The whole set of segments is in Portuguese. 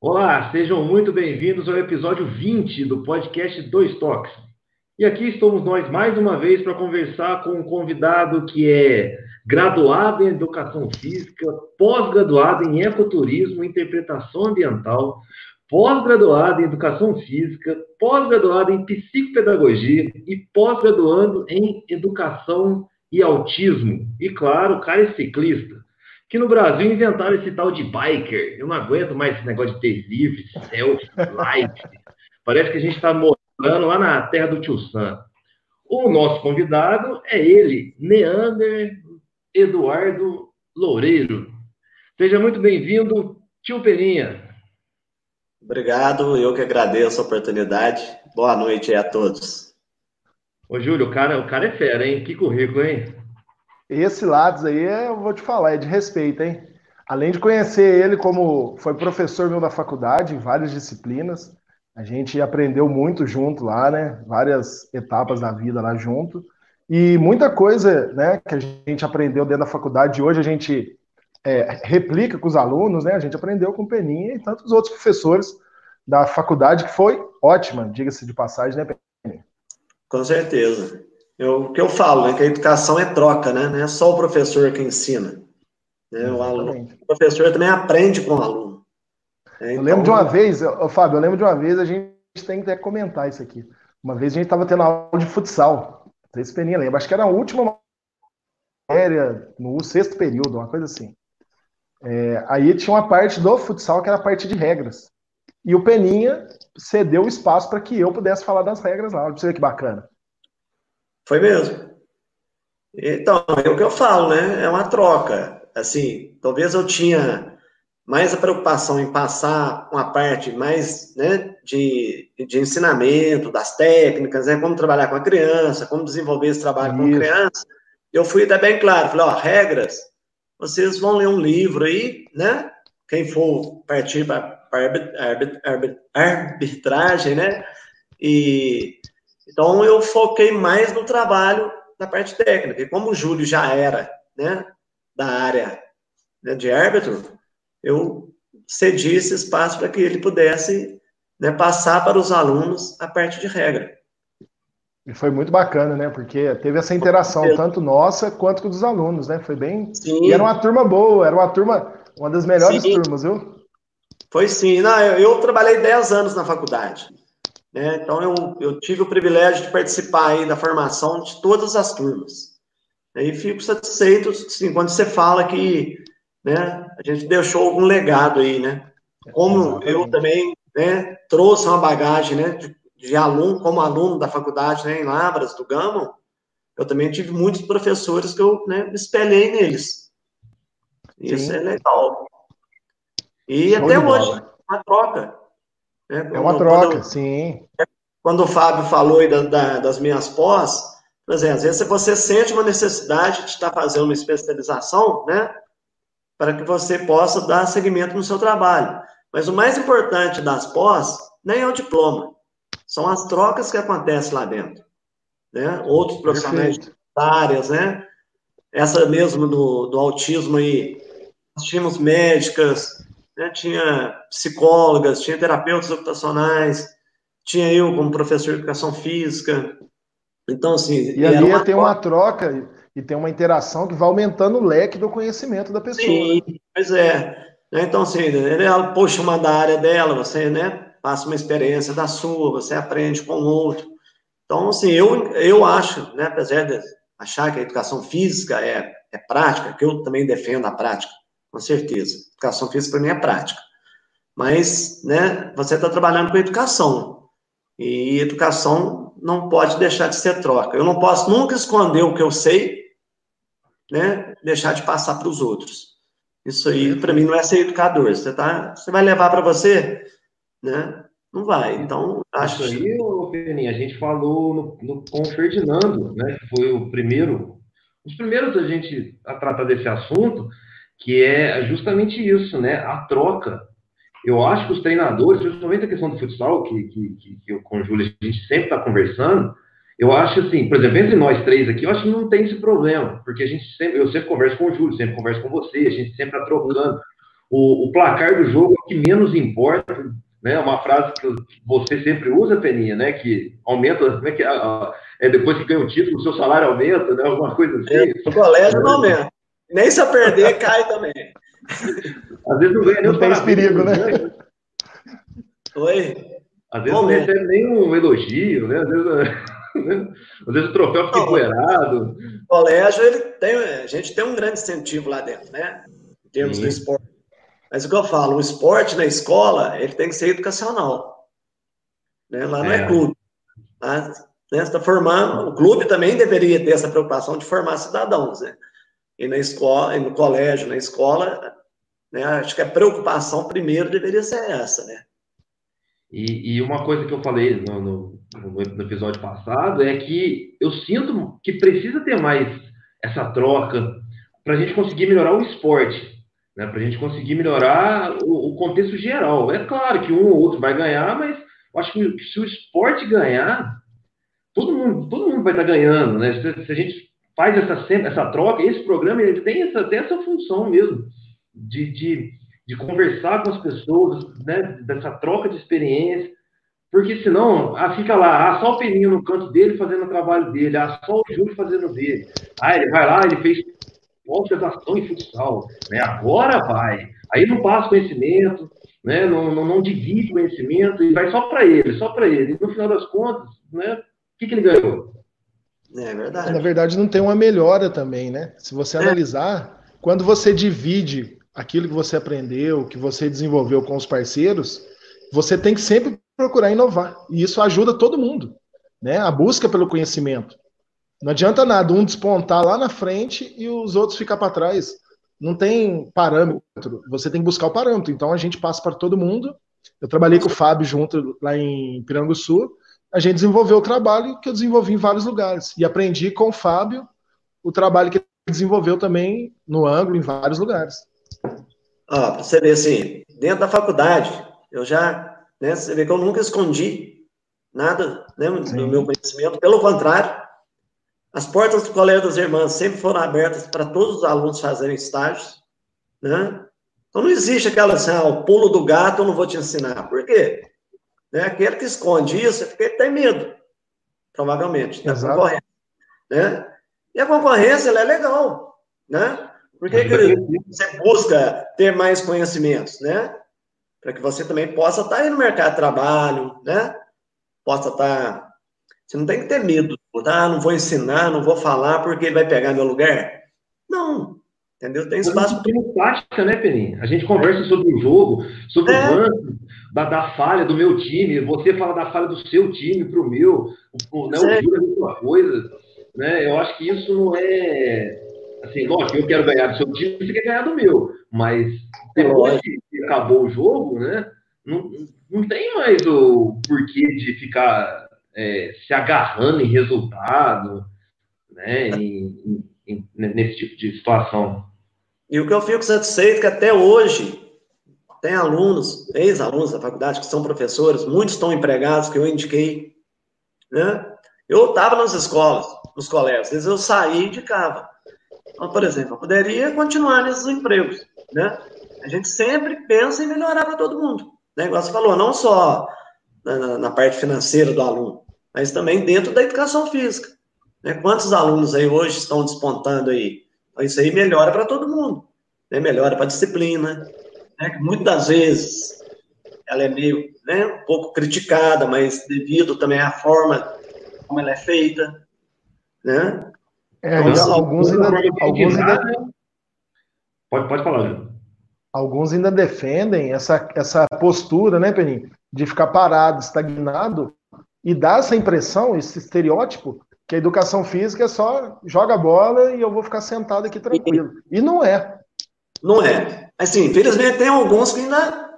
Olá, sejam muito bem-vindos ao episódio 20 do podcast Dois Toques. E aqui estamos nós mais uma vez para conversar com um convidado que é graduado em Educação Física, pós-graduado em Ecoturismo e Interpretação Ambiental, pós-graduado em Educação Física, pós-graduado em Psicopedagogia e pós-graduando em Educação e Autismo. E claro, cara é ciclista que no Brasil inventaram esse tal de biker. Eu não aguento mais esse negócio de ter livre, selfie, live. Parece que a gente está morando lá na terra do tio Sam. O nosso convidado é ele, Neander Eduardo Loureiro. Seja muito bem-vindo, tio Peninha. Obrigado, eu que agradeço a oportunidade. Boa noite a todos. Ô, Júlio, o cara, o cara é fera, hein? Que currículo, hein? Esse Lattes aí, eu vou te falar, é de respeito, hein? Além de conhecer ele como foi professor meu da faculdade, em várias disciplinas, a gente aprendeu muito junto lá, né? Várias etapas da vida lá junto. E muita coisa né, que a gente aprendeu dentro da faculdade, hoje a gente é, replica com os alunos, né? A gente aprendeu com o Peninha e tantos outros professores da faculdade, que foi ótima, diga-se de passagem, né, Peninha? Com certeza. Eu, o que eu falo é que a educação é troca, né? Não é só o professor que ensina. Né? O, aluno, o professor também aprende com o aluno. Né? Então, eu lembro de uma vez, eu, Fábio, eu lembro de uma vez, a gente tem que até comentar isso aqui. Uma vez a gente estava tendo aula de futsal. Não sei se Peninha lembra, acho que era a última matéria, no sexto período, uma coisa assim. É, aí tinha uma parte do futsal que era a parte de regras. E o Peninha cedeu o espaço para que eu pudesse falar das regras lá. Você vê que bacana. Foi mesmo. Então, é o que eu falo, né? É uma troca. Assim, talvez eu tinha mais a preocupação em passar uma parte mais né, de, de ensinamento, das técnicas, né, como trabalhar com a criança, como desenvolver esse trabalho Isso. com a criança. Eu fui até bem claro, falei, ó, regras, vocês vão ler um livro aí, né? Quem for partir para arbitragem, né? E então, eu foquei mais no trabalho da parte técnica. E como o Júlio já era né, da área né, de árbitro, eu cedi esse espaço para que ele pudesse né, passar para os alunos a parte de regra. E foi muito bacana, né? Porque teve essa interação, tanto nossa quanto dos alunos, né? Foi bem. Sim. E era uma turma boa, era uma turma, uma das melhores sim. turmas, viu? Foi sim. Não, eu, eu trabalhei 10 anos na faculdade. Né? Então, eu, eu tive o privilégio de participar aí da formação de todas as turmas. E fico satisfeito assim, quando você fala que né, a gente deixou algum legado aí, né? Como eu também né, trouxe uma bagagem né, de, de, aluno, como aluno da faculdade né, em Lavras, do Gama, eu também tive muitos professores que eu né, me espelhei neles. Isso Sim. é legal. E até hoje, uma troca. Né? É uma troca, quando, sim. Quando o Fábio falou aí da, da, das minhas pós, por exemplo, às vezes você sente uma necessidade de estar fazendo uma especialização, né? Para que você possa dar seguimento no seu trabalho. Mas o mais importante das pós nem é o diploma, são as trocas que acontecem lá dentro. Né? Outros profissionais de áreas, né? Essa mesmo do, do autismo aí, nós tínhamos médicas, né? tinha psicólogas, tinha terapeutas ocupacionais, tinha eu como professor de educação física. Então, assim. E ali uma tem uma troca e tem uma interação que vai aumentando o leque do conhecimento da pessoa. Sim, né? pois é. Né? Então, assim, ela puxa uma da área dela, você, né, passa uma experiência da sua, você aprende com o outro. Então, assim, eu, eu acho, né, apesar de achar que a educação física é, é prática, que eu também defendo a prática, com certeza. Educação física para mim é prática. Mas, né, você está trabalhando com educação. E educação não pode deixar de ser troca. Eu não posso nunca esconder o que eu sei, né, deixar de passar para os outros. Isso aí, para mim, não é ser educador. Você, tá, você vai levar para você, né? Não vai. Então, acho Isso aí, Peninha, a gente falou no, no, com o Ferdinando, né, que foi o primeiro, os primeiros a gente a tratar desse assunto, que é justamente isso, né? A troca. Eu acho que os treinadores, principalmente a questão do futsal, que, que, que, eu com o Júlio a gente sempre está conversando, eu acho assim, por exemplo, entre nós três aqui, eu acho que não tem esse problema, porque a gente sempre, eu sempre converso com o Júlio, sempre converso com você, a gente sempre está trocando. o, o placar do jogo é o que menos importa, né? Uma frase que você sempre usa, Peninha, né? Que aumenta, como é que é, é depois que ganha o título, o seu salário aumenta, né? Alguma coisa assim. É, colégio não aumenta. Nem se eu perder, cai também. Às vezes não ganha nem não tem perigo, né? Oi? Às vezes não recebe nem um elogio, né? Às vezes, às vezes o troféu fica empoeirado. O colégio, ele tem, a gente tem um grande incentivo lá dentro, né? Em termos Sim. do esporte. Mas o que eu falo, o esporte na escola, ele tem que ser educacional. Né? Lá não é, é clube. Lá, né, está formando, o clube também deveria ter essa preocupação de formar cidadãos, né? E na escola, e no colégio, na escola, né, acho que a preocupação primeiro deveria ser essa, né? E, e uma coisa que eu falei no, no, no episódio passado é que eu sinto que precisa ter mais essa troca para a gente conseguir melhorar o esporte né, para a gente conseguir melhorar o, o, contexto geral. É claro que um ou outro vai ganhar, mas acho que se o esporte ganhar, todo mundo, todo mundo vai estar ganhando. Né? Se, se a gente faz essa, essa troca, esse programa ele tem essa, tem essa função mesmo de, de, de conversar com as pessoas, né, dessa troca de experiência. Porque senão, ah, fica lá, ah, só o Peninho no canto dele fazendo o trabalho dele, ah, só o Júlio fazendo dele. Ah, ele vai lá, ele fez pós-graduação em futsal, né? Agora vai. Aí não passa conhecimento, né? Não, não, não divide conhecimento e vai só para ele, só para ele. E no final das contas, né? O que, que ele ganhou? É verdade. Na verdade, não tem uma melhora também, né? Se você é. analisar, quando você divide aquilo que você aprendeu, que você desenvolveu com os parceiros, você tem que sempre procurar inovar. E isso ajuda todo mundo, né? A busca pelo conhecimento. Não adianta nada um despontar lá na frente e os outros ficar para trás. Não tem parâmetro. Você tem que buscar o parâmetro. Então a gente passa para todo mundo. Eu trabalhei com o Fábio junto lá em Piranguçu. A gente desenvolveu o trabalho que eu desenvolvi em vários lugares. E aprendi com o Fábio o trabalho que ele desenvolveu também no ângulo, em vários lugares. Ó, para você ver assim, dentro da faculdade, eu já, né, você vê que eu nunca escondi nada né, do meu conhecimento, pelo contrário, as portas do Colégio das Irmãs sempre foram abertas para todos os alunos fazerem estágios, né? Então não existe aquela assim, ah, o pulo do gato eu não vou te ensinar. Por quê? Né? Aquele que esconde isso é porque tem medo, provavelmente, da Exato. concorrência. Né? E a concorrência ela é legal, né? Por que, que você busca ter mais conhecimentos, né? Para que você também possa estar aí no mercado de trabalho, né? Possa estar. Você não tem que ter medo ah, não vou ensinar, não vou falar porque ele vai pegar meu lugar. Não, entendeu? Tem espaço. Tem prática, né, Peninha? A gente conversa sobre o jogo, sobre é. o lance, da, da, falha do meu time, você fala da falha do seu time para o meu, o, né, o é a mesma coisa. Né? Eu acho que isso não é. Assim, lógico, eu quero ganhar do seu time, você quer ganhar do meu. Mas depois que acabou o jogo, né? Não, não tem mais o porquê de ficar é, se agarrando em resultado, né, em, em, nesse tipo de situação. E o que eu fico satisfeito é que até hoje tem alunos, ex-alunos da faculdade que são professores, muitos estão empregados, que eu indiquei, né? Eu estava nas escolas, nos colégios, às vezes eu saí e indicava. Então, por exemplo, eu poderia continuar nesses empregos, né? A gente sempre pensa em melhorar para todo mundo. Né? Igual você falou, não só na, na, parte financeira do aluno, mas também dentro da educação física. Né? Quantos alunos aí hoje estão despontando aí? Então, isso aí melhora para todo mundo, né? melhora para a disciplina, né? que muitas vezes ela é meio, né, um pouco criticada, mas devido também à forma como ela é feita, né? É, então, alguns ainda, alguns ainda... Pode, pode falar, Alguns ainda defendem essa, essa postura, né, Peninho, de ficar parado, estagnado, e dá essa impressão, esse estereótipo, que a educação física é só joga bola e eu vou ficar sentado aqui tranquilo. E não é. Não é. Assim, infelizmente tem alguns que ainda,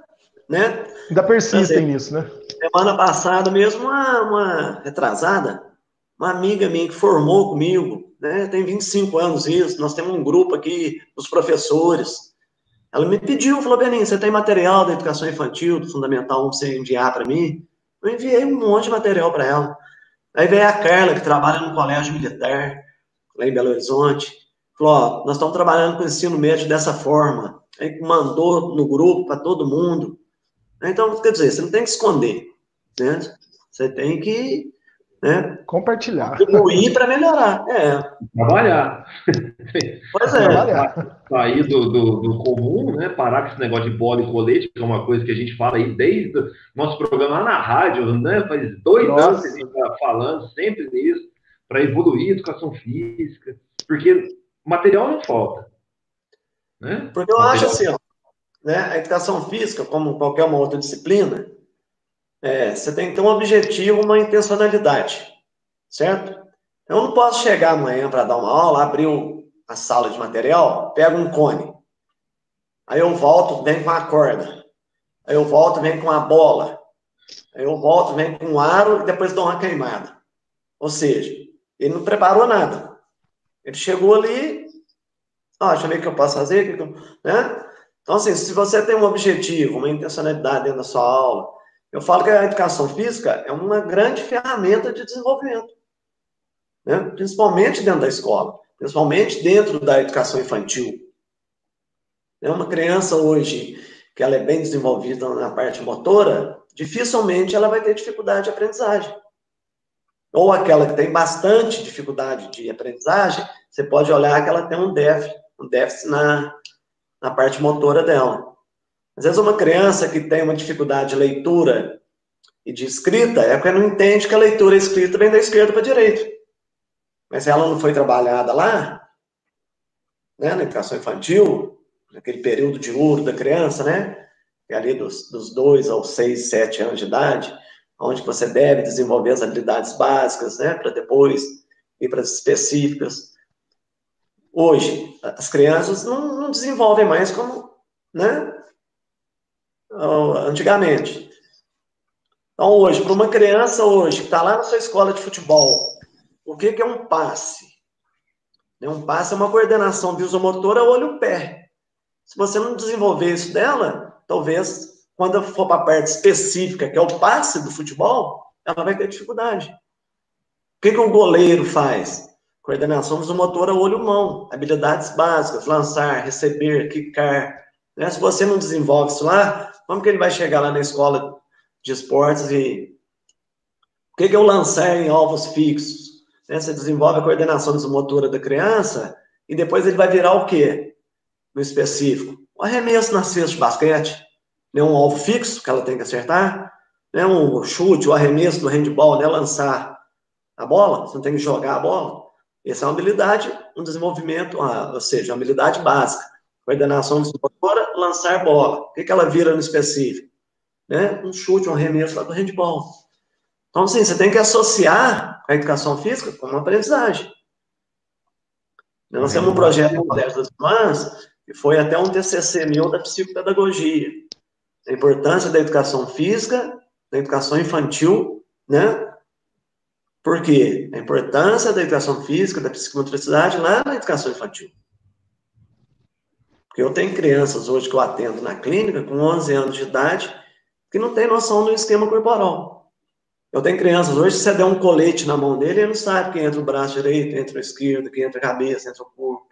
né? Ainda persistem assim, nisso, né? Semana passada mesmo, uma, uma retrasada, uma amiga minha que formou comigo, né? Tem 25 anos isso, nós temos um grupo aqui dos professores. Ela me pediu, falou, Beninho, você tem material da educação infantil, do Fundamental 1, pra você enviar para mim? Eu enviei um monte de material para ela. Aí veio a Carla, que trabalha no colégio militar, lá em Belo Horizonte. Falou: ó, nós estamos trabalhando com o ensino médio dessa forma. Aí mandou no grupo para todo mundo. Então, quer dizer, você não tem que esconder, né? Você tem que né? Compartilhar. Contribuir para melhorar. É. Trabalhar. Pois é. Trabalhar. Sair do, do, do, comum, né? Parar com esse negócio de bola e colete, que é uma coisa que a gente fala aí desde o nosso programa lá na rádio, né? Faz dois Nossa. anos que a gente está falando sempre nisso, para evoluir a educação física, porque material não falta. Né? Porque eu acho assim, ó, né? A educação física, como qualquer uma outra disciplina, é, você tem que ter um objetivo, uma intencionalidade, certo? Eu não posso chegar amanhã para dar uma aula, abrir a sala de material, pego um cone, aí eu volto, vem com a corda, aí eu volto, vem com a bola, aí eu volto, vem com um aro e depois dou uma queimada. Ou seja, ele não preparou nada. Ele chegou ali, ó, deixa eu ver o que eu posso fazer, né? Então, assim, se você tem um objetivo, uma intencionalidade dentro da sua aula, eu falo que a educação física é uma grande ferramenta de desenvolvimento, né? principalmente dentro da escola, principalmente dentro da educação infantil. É uma criança hoje que ela é bem desenvolvida na parte motora, dificilmente ela vai ter dificuldade de aprendizagem. Ou aquela que tem bastante dificuldade de aprendizagem, você pode olhar que ela tem um déficit, um déficit na, na parte motora dela. Às vezes, uma criança que tem uma dificuldade de leitura e de escrita é porque não entende que a leitura e a escrita vem da esquerda para a direita. Mas ela não foi trabalhada lá, né, na educação infantil, naquele período de ouro da criança, né? É ali dos, dos dois aos seis, sete anos de idade, onde você deve desenvolver as habilidades básicas, né? Para depois ir para as específicas. Hoje, as crianças não, não desenvolvem mais como, né? antigamente. Então, hoje, para uma criança hoje que está lá na sua escola de futebol, o que, que é um passe? Né, um passe é uma coordenação visomotora olho-pé. Se você não desenvolver isso dela, talvez, quando for para a parte específica, que é o passe do futebol, ela vai ter dificuldade. O que, que um goleiro faz? Coordenação visomotora olho-mão, habilidades básicas, lançar, receber, quicar. Né? Se você não desenvolve isso lá, como que ele vai chegar lá na escola de esportes e o que, que é o lançar em alvos fixos? Né? Você desenvolve a coordenação motora da criança e depois ele vai virar o quê? No específico. O arremesso na cesta de basquete, né? um alvo fixo que ela tem que acertar, né? um chute, o arremesso do handball, né? lançar a bola, você não tem que jogar a bola. Essa é uma habilidade, um desenvolvimento, ou seja, uma habilidade básica coordenação motora, lançar bola. O que, que ela vira no específico? Né? Um chute, um arremesso lá do handball. Então, assim, você tem que associar a educação física com uma aprendizagem. Nós temos um projeto no Colégio das Irmãs, que foi até um TCC meu da psicopedagogia. A importância da educação física, da educação infantil, né? Por quê? A importância da educação física, da psicomotricidade lá na educação infantil. Porque eu tenho crianças hoje que eu atendo na clínica com 11 anos de idade que não tem noção do esquema corporal. Eu tenho crianças hoje, se você der um colete na mão dele, ele não sabe que entra o braço direito, entra o esquerdo, que entra a cabeça, entra o corpo.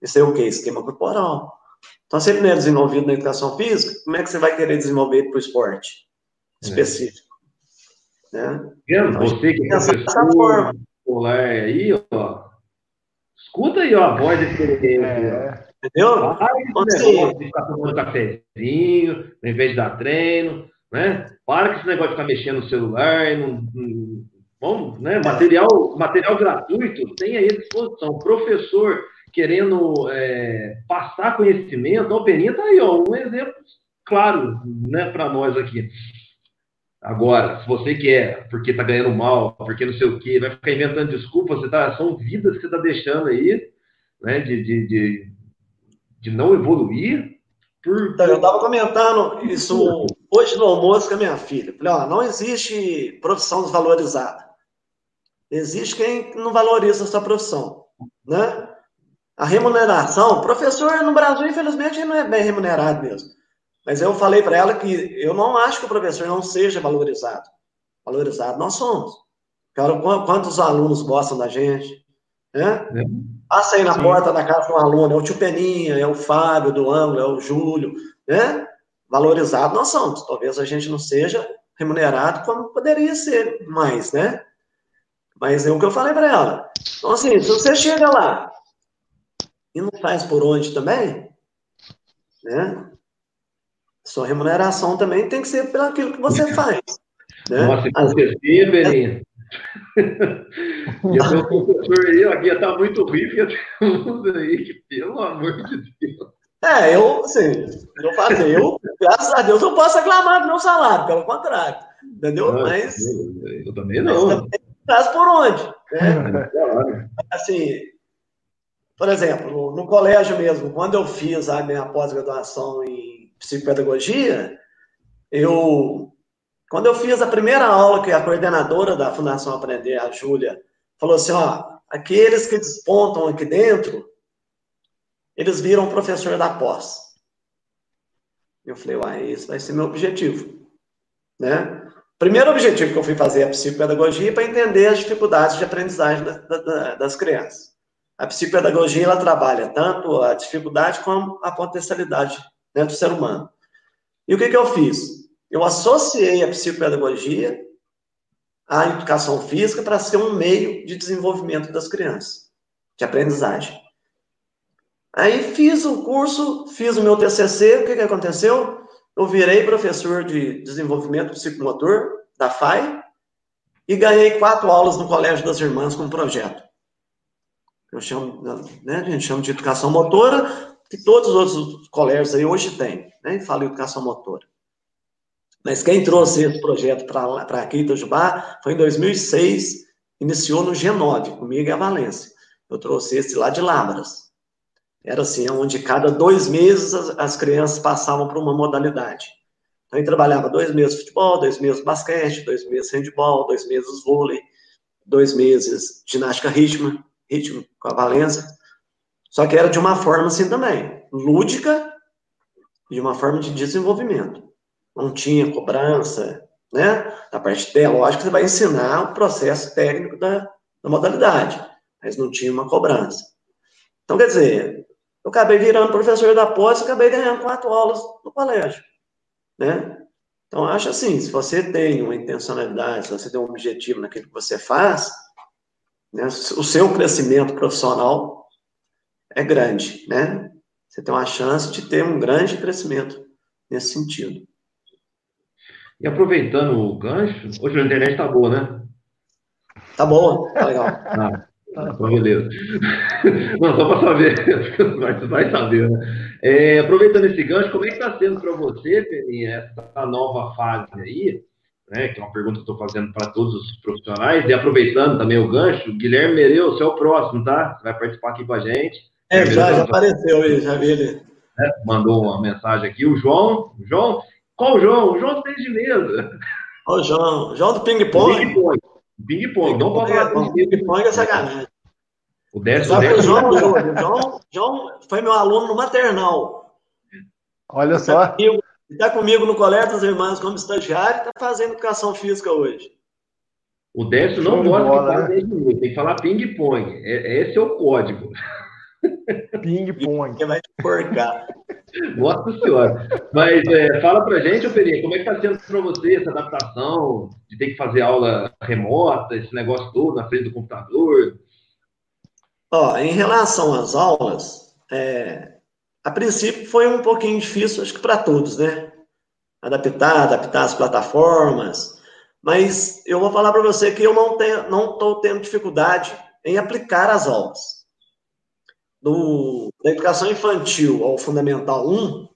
Isso é o quê? Esquema corporal. Então, se ele não é desenvolvido na educação física, como é que você vai querer desenvolver para o esporte específico? É. Né? Então, você que é professor escolar aí, ó, escuta aí ó, a voz desse é. Entendeu? Para esse de ficar tomando cafezinho, ao invés de dar treino, né? Para com esse negócio de ficar mexendo no celular, não, não, vamos, né? Material, material gratuito tem aí à disposição. Professor querendo é, passar conhecimento, a Peninha tá aí, ó, um exemplo claro, né, para nós aqui. Agora, se você quer, porque tá ganhando mal, porque não sei o quê, vai ficar inventando desculpas, você tá, são vidas que você tá deixando aí, né, de, de, de de não evoluir? Por... Então, eu estava comentando isso hoje no almoço com a minha filha. Falei, ó, não existe profissão desvalorizada. Existe quem não valoriza a sua profissão, né? A remuneração, professor no Brasil, infelizmente, não é bem remunerado mesmo. Mas eu falei para ela que eu não acho que o professor não seja valorizado. Valorizado nós somos. Quantos alunos gostam da gente, né? É. Passa aí na Sim. porta da casa de um aluno, é o tio Peninha, é o Fábio do ângulo, é o Júlio, né? Valorizado nós somos. Talvez a gente não seja remunerado como poderia ser mais, né? Mas é o que eu falei para ela. Então, assim, se você chega lá e não faz por onde também, né? Sua remuneração também tem que ser pelo aquilo que você faz. Né? Nossa, Às vezes, Belinha. e o meu professor aí, a guia tá muito ruim, fica todo mundo aí, pelo amor de Deus. É, eu, assim, eu faço, eu, graças a Deus, eu posso reclamar do meu salário, pelo contrário, entendeu? Não, mas. Eu, eu também não. Mas também traz por onde, né? assim, por exemplo, no, no, colégio mesmo, quando eu fiz a minha pós-graduação em psicopedagogia, eu, quando eu fiz a primeira aula que a coordenadora da Fundação Aprender, a Júlia, falou assim, ó, aqueles que despontam aqui dentro, eles viram professor da pós. Eu falei, uai, esse vai ser meu objetivo. Né? Primeiro objetivo que eu fui fazer é a psicopedagogia para entender as dificuldades de aprendizagem da, da, das crianças. A psicopedagogia ela trabalha tanto a dificuldade como a potencialidade né, do ser humano. E o que, que eu fiz? Eu associei a psicopedagogia à educação física para ser um meio de desenvolvimento das crianças, de aprendizagem. Aí fiz o curso, fiz o meu TCC, o que, que aconteceu? Eu virei professor de desenvolvimento psicomotor da FAI e ganhei quatro aulas no Colégio das Irmãs com um projeto. Eu chamo, né, a gente chama de educação motora, que todos os outros colégios aí hoje têm, né, fala educação motora. Mas quem trouxe esse projeto para aqui, Itajubá, foi em 2006, iniciou no G9, comigo e a Valência. Eu trouxe esse lá de Labras. Era assim, onde cada dois meses as, as crianças passavam para uma modalidade. Então, eu trabalhava dois meses futebol, dois meses basquete, dois meses handball, dois meses vôlei, dois meses ginástica ritmo, ritmo com a Valença. Só que era de uma forma assim também, lúdica, de uma forma de desenvolvimento. Não tinha cobrança, né? Da parte teológica, você vai ensinar o processo técnico da, da modalidade, mas não tinha uma cobrança. Então, quer dizer, eu acabei virando professor da pós e acabei ganhando quatro aulas no colégio, né? Então, acho assim, se você tem uma intencionalidade, se você tem um objetivo naquilo que você faz, né, o seu crescimento profissional é grande, né? Você tem uma chance de ter um grande crescimento nesse sentido. E aproveitando o gancho, hoje a internet tá boa, né? Tá boa, tá legal. Ah. Ah, beleza. Não, só para saber, vai, vai saber, né? É, aproveitando esse gancho, como é que está sendo para você, Peninha, essa nova fase aí, né, que é uma pergunta que estou fazendo para todos os profissionais, e aproveitando também o gancho, Guilherme Mereu, você é o próximo, tá? Você vai participar aqui com a gente. É, já, já apareceu aí, já vi ele. É, mandou uma mensagem aqui, o João, o João, qual o João? O João tem de mesa. O João, João do ping-pong. Ping-pong. Ping-pong, não pode falar com ping-pong é sacanagem. O Décio, o Décio. João, João, João foi meu aluno no maternal. Olha só. Ele está comigo no Colégio das Irmãs como estagiário e está fazendo educação física hoje. O Décio não gosta de falar tem que falar ping-pong. É, esse é o código. Ping-pong. Que vai te porcar. Nossa senhora. Mas é, fala pra gente, Peninha, como é que tá sendo para você essa adaptação de ter que fazer aula remota, esse negócio todo na frente do computador? Ó, em relação às aulas, é, a princípio foi um pouquinho difícil, acho que para todos, né? Adaptar, adaptar as plataformas. Mas eu vou falar para você que eu não tenho, não estou tendo dificuldade em aplicar as aulas do, da educação infantil ao fundamental 1,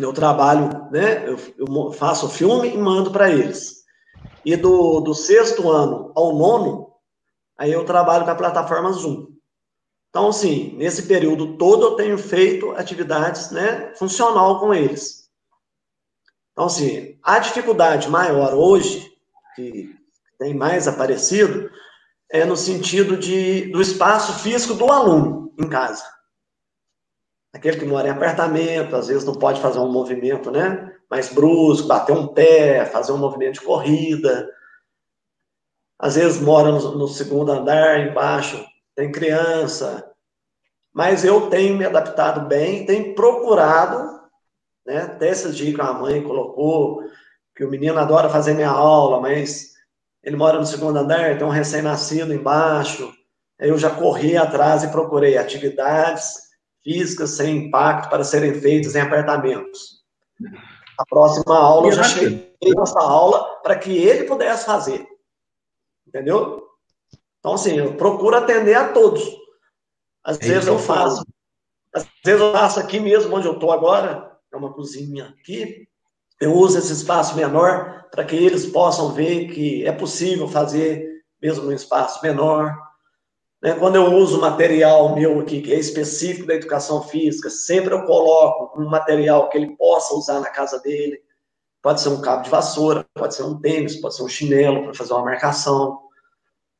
eu trabalho, né, eu, eu faço filme e mando para eles. E do, do sexto ano ao nono, aí eu trabalho com a plataforma Zoom. Então, assim, nesse período todo eu tenho feito atividades, né, funcional com eles. Então, assim, a dificuldade maior hoje, que tem mais aparecido, é no sentido de, do espaço físico do aluno em casa. Aquele que mora em apartamento, às vezes não pode fazer um movimento né, mais brusco, bater um pé, fazer um movimento de corrida. Às vezes mora no, no segundo andar, embaixo, tem criança, mas eu tenho me adaptado bem, tenho procurado, né? Até esses dias que a mãe colocou, que o menino adora fazer minha aula, mas ele mora no segundo andar, tem um recém-nascido embaixo. Eu já corri atrás e procurei atividades físicas sem impacto para serem feitas em apartamentos. A próxima aula eu já cheguei nessa aula para que ele pudesse fazer. Entendeu? Então, assim, eu procuro atender a todos. Às vezes eu faço. Às vezes eu faço aqui mesmo, onde eu estou agora, é uma cozinha aqui. Eu uso esse espaço menor para que eles possam ver que é possível fazer mesmo num espaço menor. Né? Quando eu uso material meu aqui, que é específico da educação física, sempre eu coloco um material que ele possa usar na casa dele. Pode ser um cabo de vassoura, pode ser um tênis, pode ser um chinelo para fazer uma marcação.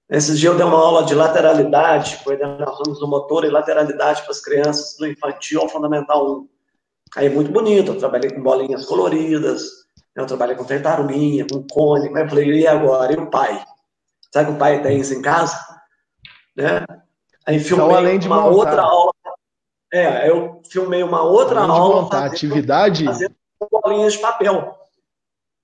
Esses dias eu dei uma aula de lateralidade, coordenações do motor e lateralidade para as crianças do infantil ao fundamental 1. Aí é muito bonito, eu trabalhei com bolinhas coloridas, eu trabalhei com tartaruguinha, com cone, mas eu falei, e agora? E o pai? Sabe que o pai tem isso em casa? Né? Aí filmei então, além de uma montar, outra aula. É, eu filmei uma outra além aula. De montar fazendo, atividade. Fazendo bolinhas de papel.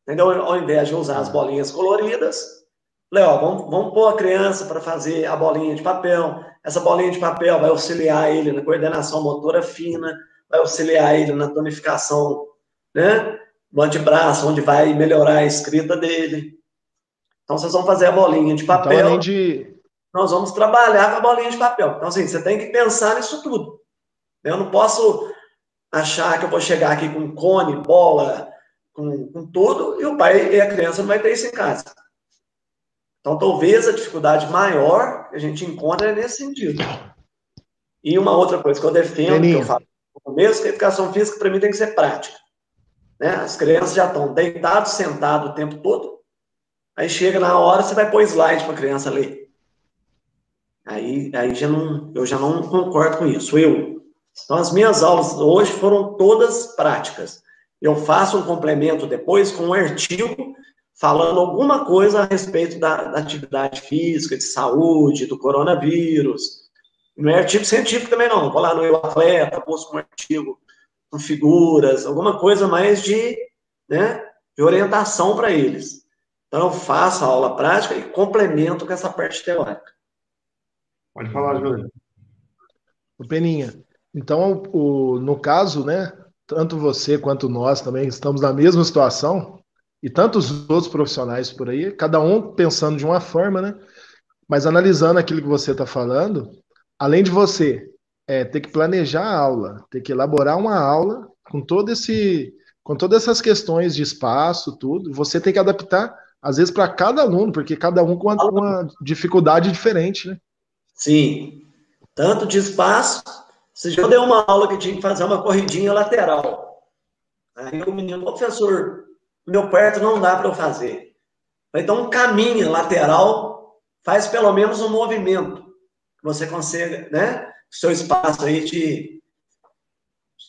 Entendeu? Ao invés de usar as bolinhas coloridas, falei, ó, vamos, vamos pôr a criança para fazer a bolinha de papel. Essa bolinha de papel vai auxiliar ele na coordenação motora fina, vai auxiliar ele na tonificação, né? Do antebraço, onde vai melhorar a escrita dele. Então, vocês vão fazer a bolinha de então, papel. Então, além de... Nós vamos trabalhar com a bolinha de papel. Então, assim, você tem que pensar nisso tudo. Eu não posso achar que eu vou chegar aqui com cone, bola, com, com tudo, e o pai e a criança não vai ter isso em casa. Então, talvez a dificuldade maior que a gente encontra é nesse sentido. E uma outra coisa que eu defendo, que eu falo mesmo que a educação física, para mim, tem que ser prática. Né? As crianças já estão deitadas, sentadas o tempo todo. Aí chega na hora, você vai pôr slide para a criança ler. Aí, aí já não, eu já não concordo com isso. Eu. Então, as minhas aulas hoje foram todas práticas. Eu faço um complemento depois com um artigo falando alguma coisa a respeito da, da atividade física, de saúde, do coronavírus, não é artigo científico também, não. Vou lá no Eu Atleta, busco um artigo com figuras, alguma coisa mais de, né, de orientação para eles. Então, eu faço a aula prática e complemento com essa parte teórica. Pode falar, Júlio. Peninha, então, o, no caso, né, tanto você quanto nós também estamos na mesma situação, e tantos outros profissionais por aí, cada um pensando de uma forma, né? Mas analisando aquilo que você está falando, além de você é, ter que planejar a aula, ter que elaborar uma aula com todo esse, com todas essas questões de espaço, tudo, você tem que adaptar às vezes para cada aluno, porque cada um com uma, uma, dificuldade diferente, né? Sim, tanto de espaço. Você já deu uma aula que tinha que fazer uma corridinha lateral. Aí o menino, professor, meu perto não dá para eu fazer. Então, caminho lateral faz pelo menos um movimento você consiga, né? Seu espaço aí te,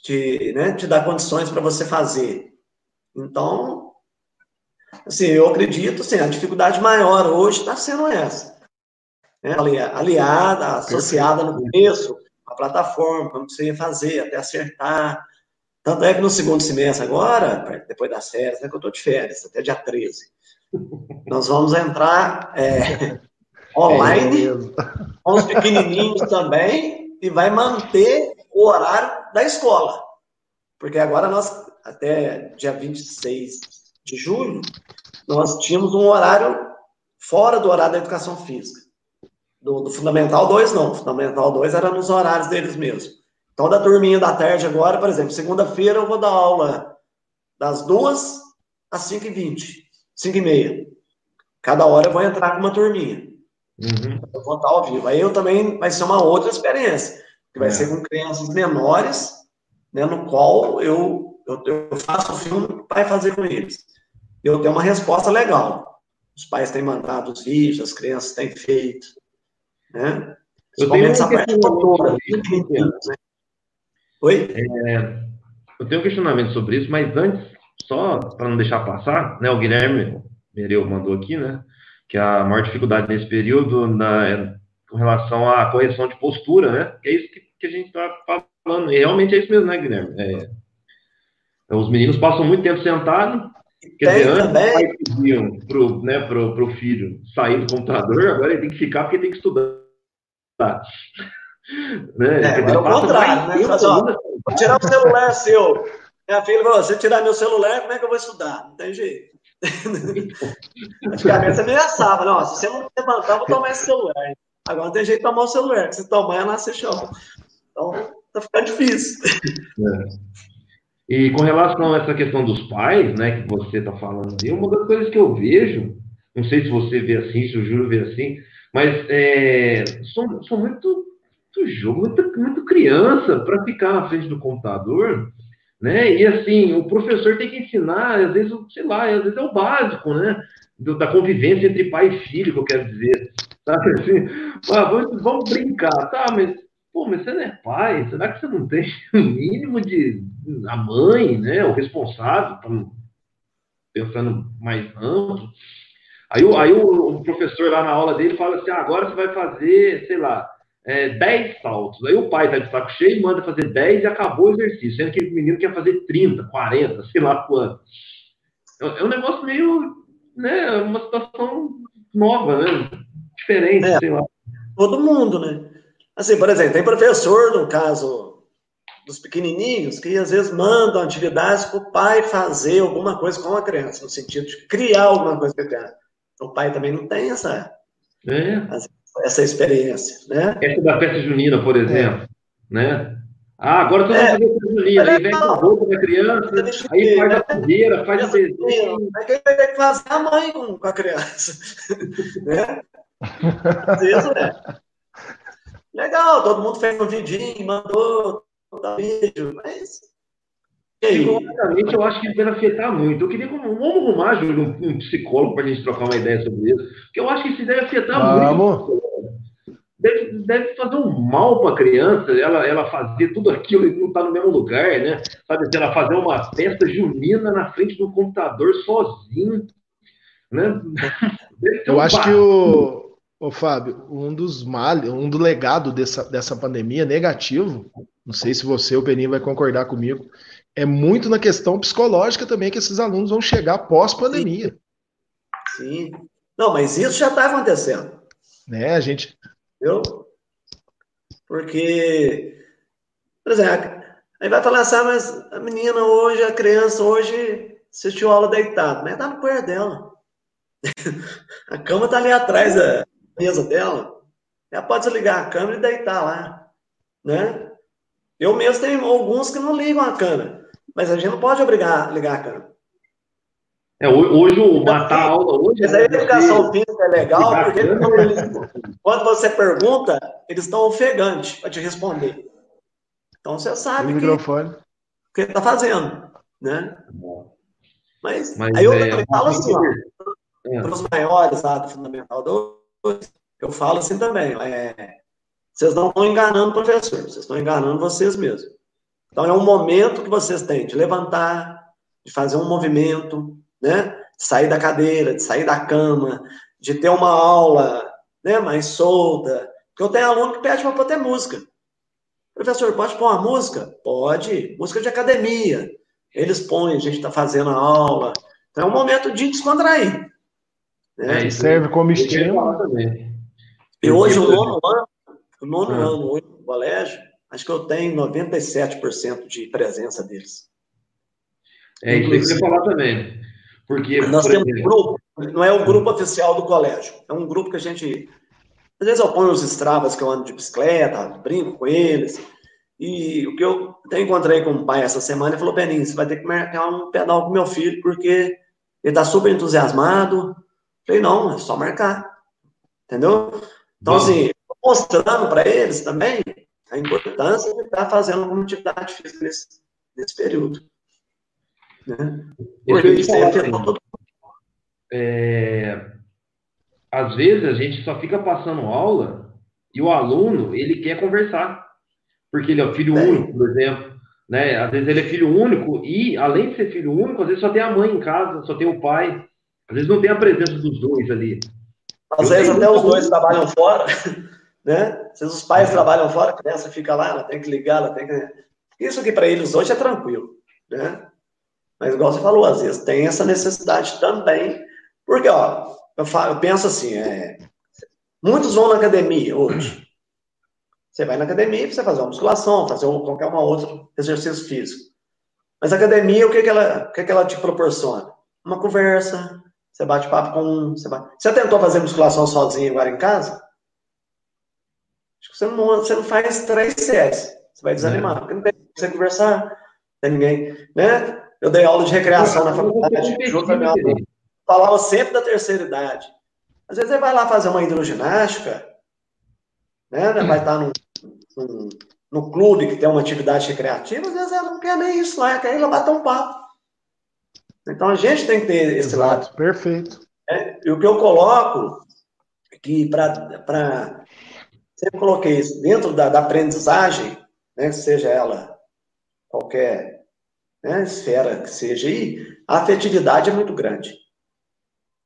te, né, te dá condições para você fazer. Então, assim, eu acredito, assim, a dificuldade maior hoje está sendo essa. Né? Aliada, associada no começo, a plataforma, como você ia fazer, até acertar. Tanto é que no segundo semestre agora, depois das férias, né, que eu estou de férias, até dia 13, nós vamos entrar é, online, é com os pequenininhos também, e vai manter o horário da escola. Porque agora nós, até dia 26 de julho, nós tínhamos um horário fora do horário da educação física. Do, do Fundamental 2, não. O Fundamental 2 era nos horários deles mesmo. Então, da turminha da tarde agora, por exemplo, segunda-feira eu vou dar aula das duas às 5h20, 5h30. Cada hora eu vou entrar com uma turminha. Uhum. Eu vou estar ao vivo. Aí eu também vai ser uma outra experiência, que vai é. ser com crianças menores, né, no qual eu, eu, eu faço o filme que vai fazer com eles. Eu tenho uma resposta legal. Os pais têm mandado os vídeos, as crianças têm feito. Né? Eu tenho essa parte toda. Né? Oi? É, eu tenho um questionamento sobre isso, mas antes, só para não deixar passar, né, o Guilherme Mereu mandou aqui, né? Que a maior dificuldade nesse período na, com relação à correção de postura, né? Que é isso que, que a gente está falando. E realmente é isso mesmo, né, Guilherme? É, os meninos passam muito tempo sentados. Quer dizer, antes os pais pediam pro, né, pro, pro filho sair do computador, agora ele tem que ficar porque tem que estudar. Né? É, é o contrário, né? Mas, ó, vou tirar o celular seu. Minha filha falou, se tirar meu celular, como é que eu vou estudar? Não tem jeito. Antigamente ameaçava, não, se você não levantar, eu vou tomar esse celular. Agora tem jeito de tomar o celular, se tomar, ela nasce chão. Então, tá ficando difícil. É. E com relação a essa questão dos pais, né, que você está falando aí, uma das coisas que eu vejo, não sei se você vê assim, se o Júlio vê assim, mas é, sou muito, muito muito, muito criança para ficar na frente do computador né? E assim, o professor tem que ensinar, às vezes, sei lá, às vezes é o básico, né? Do, da convivência entre pai e filho, que eu quero dizer. Sabe assim? Ah, vamos, vamos brincar, tá? Mas, pô, mas você não é pai, será que você não tem o mínimo de. a mãe, né? O responsável, pensando mais amplo. Aí, aí o, o, professor lá na aula dele fala assim: ah, agora você vai fazer, sei lá, é, 10 saltos. Aí o pai tá de saco cheio, manda fazer 10 e acabou o exercício, sendo que o menino quer fazer 30, 40, sei lá quanto. É, é um negócio meio, né, uma situação nova, né, diferente, é, sei lá. Todo mundo, né? Assim, por exemplo, tem professor, no caso dos pequenininhos, que às vezes mandam atividades para o pai fazer alguma coisa com a criança, no sentido de criar alguma coisa com a criança. O pai também não tem essa... É. Às essa experiência, né? Essa da festa junina, por exemplo, é. né? Ah, agora todo mundo é. faz festa junina, aí vem com a roupa da criança, aí faz a fogueira, faz a desenho. Aí ter que fazer a mãe com, a criança, né? Às vezes, né? Legal, todo mundo fez um vidinho, mandou, mandou vídeo, mas Psicologicamente, eu acho que deve afetar muito. Eu queria vamos arrumar, Júlio, um, um psicólogo para a gente trocar uma ideia sobre isso, porque eu acho que isso deve afetar vamos. muito. Deve, deve fazer um mal para a criança, ela, ela fazer tudo aquilo e não estar tá no mesmo lugar, né? Sabe, ela fazer uma festa junina na frente do computador sozinho, né? eu um acho que o, o Fábio, um dos males, um do legado dessa, dessa pandemia negativo, não sei se você, o Peninho, vai concordar comigo, é muito na questão psicológica também que esses alunos vão chegar pós-pandemia. Sim. Não, mas isso já está acontecendo. Né, a gente. Entendeu? Porque, por exemplo, aí vai falar assim, ah, mas a menina hoje, a criança hoje assistiu aula deitado, mas tá no quarto dela. a cama tá ali atrás da mesa dela. Ela pode desligar a câmera e deitar lá, né? Eu mesmo tenho alguns que não ligam a câmera. Mas a gente não pode obrigar a ligar a câmera. É, hoje o matar a aula hoje. Mas a educação física é legal, porque quando, eles, quando, você pergunta, eles estão ofegantes para te responder. Então você sabe o que, microfone. que ele está fazendo. Né? Mas, Mas aí eu é, também falo assim, é. para os maiores lá do Fundamental 2, eu falo assim também. É, vocês não estão enganando o professor, vocês estão enganando vocês mesmos. Então, é um momento que vocês têm de levantar, de fazer um movimento, né? De sair da cadeira, de sair da cama, de ter uma aula né, mais solta. Porque eu tenho aluno que pede para ter música. Professor, pode pôr uma música? Pode. Música de academia. Eles põem, a gente está fazendo a aula. Então, é um momento de descontrair. Né? É, serve como estímulo. E hoje, o nono ano, o nono ah. ano hoje no colégio, acho que eu tenho 97% de presença deles. É isso que você falar também. Porque, Nós por temos exemplo... um grupo, não é o grupo oficial do colégio, é um grupo que a gente. Às vezes eu ponho os estravas que eu ando de bicicleta, brinco com eles. E o que eu até encontrei com o pai essa semana, ele falou: Beninho, você vai ter que marcar um pedal com meu filho, porque ele está super entusiasmado. Eu falei: não, é só marcar. Entendeu? Então, Bom. assim, mostrando para eles também a importância de estar fazendo alguma atividade física nesse, nesse período. Né? Porque isso todo é, às vezes a gente só fica passando aula e o aluno ele quer conversar porque ele é filho é. único, por exemplo, né? Às vezes ele é filho único e além de ser filho único, às vezes só tem a mãe em casa, só tem o pai, às vezes não tem a presença dos dois ali. Às vezes até os dois trabalham fora. né? Se os pais trabalham fora, a criança fica lá, ela tem que ligar, ela tem que. Isso aqui para eles hoje é tranquilo, né? Mas, igual você falou, às vezes tem essa necessidade também, porque, ó, eu, falo, eu penso assim, é, muitos vão na academia hoje. Você vai na academia para você fazer uma musculação, fazer qualquer uma outro exercício físico. Mas a academia, o que, que, ela, o que, que ela te proporciona? Uma conversa, você bate papo com um. Você, bate... você tentou fazer musculação sozinho agora em casa? Acho que você não, você não faz três séries. Você vai desanimar. Porque não tem você conversar, não tem ninguém. Né? Eu dei aula de recreação na faculdade, junto com minha Falava sempre da terceira idade. Às vezes você vai lá fazer uma hidroginástica, né? Vai estar num, num, no clube que tem uma atividade recreativa, às vezes ela não quer nem isso lá, quer ir lá bater um papo. Então a gente tem que ter esse Exato, lado. Perfeito. É, e o que eu coloco que para sempre coloquei isso dentro da, da aprendizagem, né, seja ela qualquer né, esfera que seja aí, a afetividade é muito grande.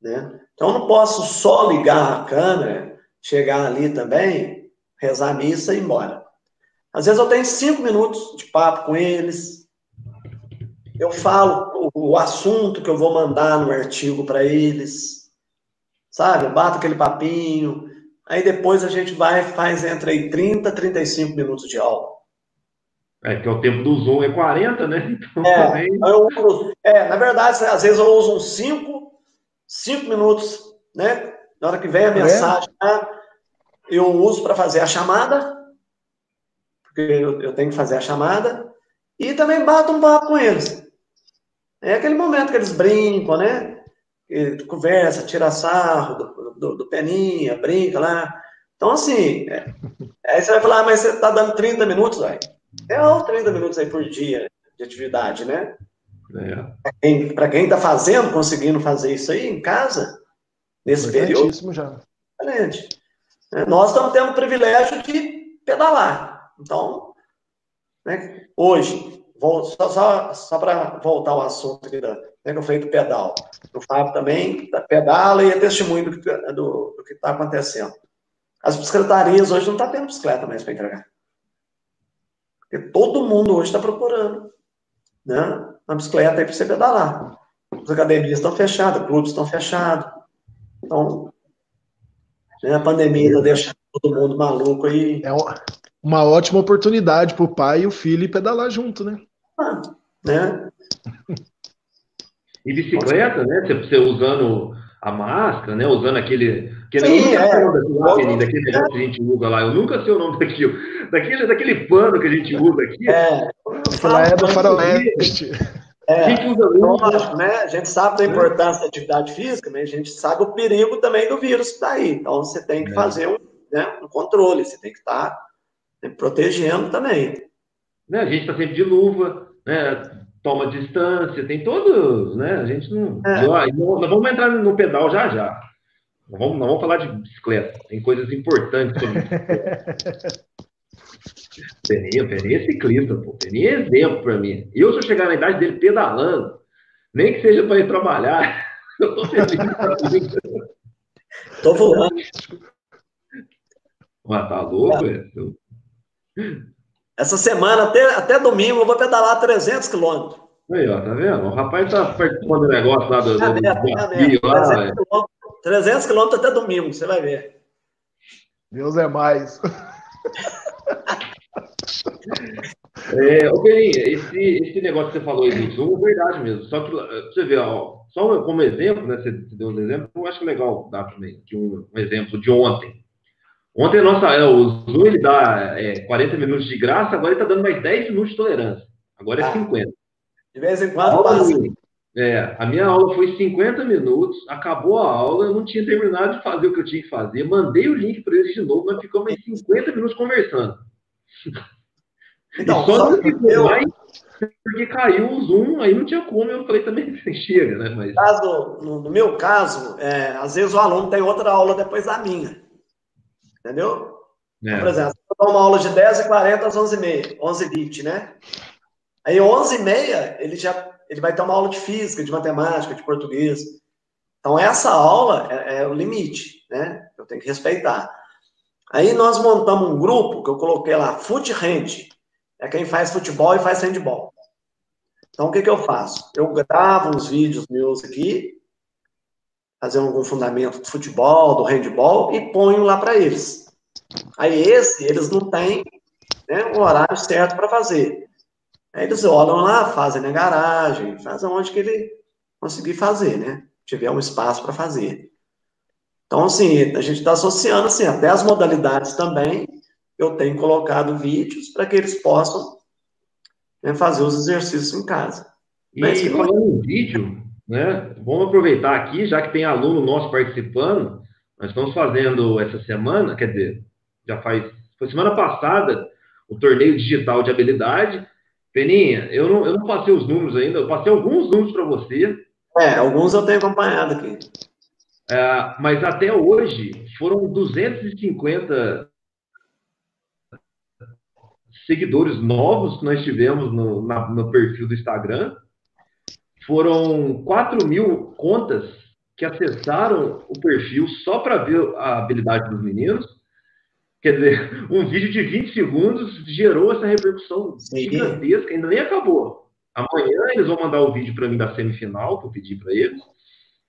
Né? Então, não posso só ligar a câmera, chegar ali também, rezar a missa e ir embora. Às vezes eu tenho cinco minutos de papo com eles, eu falo o, o assunto que eu vou mandar no artigo para eles, sabe? Eu bato aquele papinho, aí depois a gente vai faz entre aí 30 35 minutos de aula. É, que é o tempo do Zoom é 40, né? Então, é, também... eu uso, é, na verdade, às vezes eu uso uns 5, 5 minutos, né? Na hora que vem a é? mensagem, é. eu uso para fazer a chamada, porque eu, eu, tenho que fazer a chamada, e também bato um papo com eles. É aquele momento que eles brincam, né? E conversa, tira sarro do, do, do peninha, brinca lá. Então, assim, é, aí você vai falar, ah, mas você está dando 30 minutos, aí. É uns 30 minutos aí por dia de atividade, né? É. Para quem está fazendo, conseguindo fazer isso aí em casa, nesse período. já. Excelente. É, nós estamos tendo o privilégio de pedalar. Então, né, hoje, vou, só, só, só para voltar ao assunto aqui da, né, que eu falei do pedal. O Fábio também pedala e é testemunho do que está acontecendo. As bicicletarias hoje não estão tá tendo bicicleta mais para entregar. Porque todo mundo hoje está procurando né, uma bicicleta aí para você pedalar. As academias estão fechadas, clubes estão fechados. Então, né, a pandemia está deixando todo mundo maluco aí. É uma ótima oportunidade para o pai e o filho pedalar junto, né? Ah, né? E bicicleta, né? Você usando a máscara, né? Usando aquele. Aquele Sim, é. daquele, daquele negócio que a gente usa lá. Eu nunca sei o nome daquilo. Daquele, daquele pano que a gente usa aqui. É. Aquela é do faroeste. É, a gente usa muito. né? A gente sabe da importância da atividade física, mas a gente sabe o perigo também do vírus que está aí. Então você tem que é. fazer um, né, um controle, você tem que estar tá, né, protegendo também. Né, a gente está sempre de luva, né? toma distância, tem todos, né? A gente não. É. Nós vamos entrar no pedal já já. Nós vamos, nós vamos falar de bicicleta. Tem coisas importantes sobre Peninha, Peninha é ciclista, pô. Peninha é exemplo para mim. Eu, se eu chegar na idade dele pedalando, nem que seja para ir trabalhar, eu tô feliz. tô voando. Mas tá louco, é. Essa semana, até, até domingo, eu vou pedalar 300 quilômetros. Aí, ó, tá vendo? O rapaz tá participando do negócio lá do, do, do desafio lá. 300 quilômetros até domingo, você vai ver. Deus é mais. é, ô Belinha, esse, esse negócio que você falou aí do Zoom é verdade mesmo. Só que você vê, ó, só como exemplo, né? Você deu um exemplo, eu acho legal dar também um, um exemplo de ontem. Ontem nossa, é, o Zoom ele dá é, 40 minutos de graça, agora ele está dando mais 10 minutos de tolerância. Agora é ah, 50. De vez em quando passa. É, a minha aula foi 50 minutos, acabou a aula, eu não tinha terminado de fazer o que eu tinha que fazer, mandei o link para eles de novo, mas ficou mais 50 minutos conversando. Então, e só, só não ficou eu... mais porque caiu o Zoom, aí não tinha como, eu falei também, chega, né? Mas... Caso, no, no meu caso, é, às vezes o aluno tem outra aula depois da minha. Entendeu? É. Então, por exemplo, eu dou uma aula de 10h40 às 11h30, 11h20, né? Aí 11h30 ele já ele vai ter uma aula de física, de matemática, de português. Então essa aula é, é o limite, né? Eu tenho que respeitar. Aí nós montamos um grupo que eu coloquei lá, Fute Hand. É quem faz futebol e faz handball. Então, o que, que eu faço? Eu gravo uns vídeos meus aqui, fazendo algum fundamento do futebol, do handball, e ponho lá para eles. Aí esse, eles não têm né, o horário certo para fazer. Aí eles olham lá, fazem na garagem, fazem onde que ele conseguir fazer, né? Tiver um espaço para fazer. Então, assim, a gente está associando, assim, até as modalidades também, eu tenho colocado vídeos para que eles possam né, fazer os exercícios em casa. E Mas, falando em vídeo, né, vamos aproveitar aqui, já que tem aluno nosso participando, nós estamos fazendo essa semana, quer dizer, já faz, foi semana passada, o torneio digital de habilidade. Peninha, eu não, eu não passei os números ainda, eu passei alguns números para você. É, alguns eu tenho acompanhado aqui. É, mas até hoje foram 250 seguidores novos que nós tivemos no, na, no perfil do Instagram. Foram 4 mil contas que acessaram o perfil só para ver a habilidade dos meninos. Quer dizer, um vídeo de 20 segundos gerou essa repercussão Sim. gigantesca, ainda nem acabou. Amanhã eles vão mandar o vídeo para mim da semifinal, que eu pedi para eles.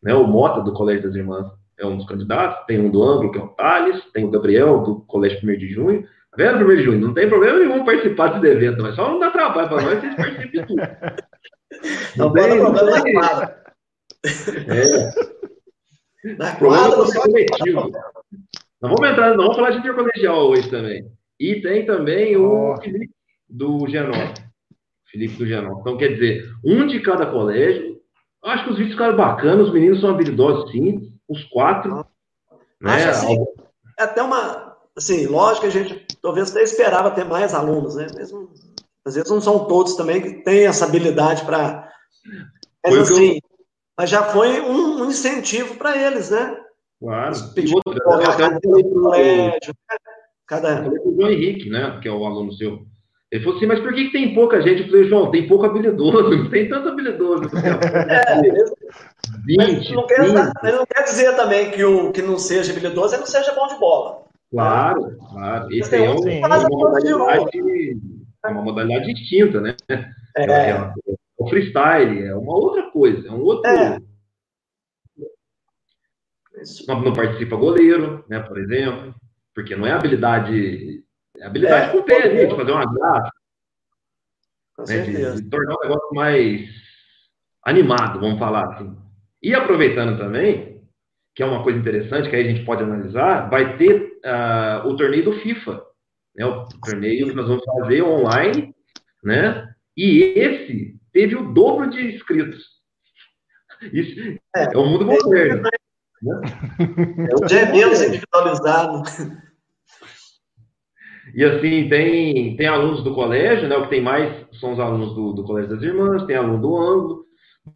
Né, o Mota, do Colégio das Irmãs, é um dos candidatos. Tem um do Ângulo, que é o Thales. Tem o Gabriel, do Colégio 1 de Junho. Vendo 1 de junho, não tem problema nenhum participar desse evento, mas só não dá trabalho para nós, vocês participem de tudo. Não, não tem, não tem. É. Na problema é coletivo. Não vamos entrar, não vamos falar de intercolegial hoje também. E tem também o oh. Felipe do Genó. Felipe do Genó. Então, quer dizer, um de cada colégio. Acho que os vídeos ficaram bacanas, os meninos são habilidosos, sim, os quatro. Né? Acho assim, é até uma. Assim, lógico que a gente talvez até esperava ter mais alunos, né? Mesmo, às vezes não são todos também que têm essa habilidade para. Mas assim, eu... mas já foi um, um incentivo para eles, né? Claro. E colégio, cada... o João Henrique, né? Que é o aluno seu. Ele falou assim, mas por que, que tem pouca gente? Eu falei, João, tem pouco habilidoso, não tem tanto habilidoso. É, 20, não quer, 20. não quer dizer também que o que não seja habilidoso ele não seja bom de bola. Claro, claro. Esse é, um, uma, modalidade, é uma modalidade distinta, né? É. É, é o freestyle, é uma outra coisa, é um outro. É. Não, participa goleiro, né, por exemplo, porque não é habilidade. É habilidade é, com o pé ali, de fazer uma graça. Né, de, de tornar o negócio mais animado, vamos falar assim. E aproveitando também, que é uma coisa interessante que aí a gente pode analisar, vai ter uh, o torneio do FIFA, né? O torneio que nós vamos fazer online, né? E esse teve o dobro de inscritos. Isso é, é o mundo moderno. É, né? é, é menos individualizado. E assim, tem, tem alunos do colégio, né? O que tem mais são os alunos do, do Colégio das Irmãs, tem aluno do ângulo,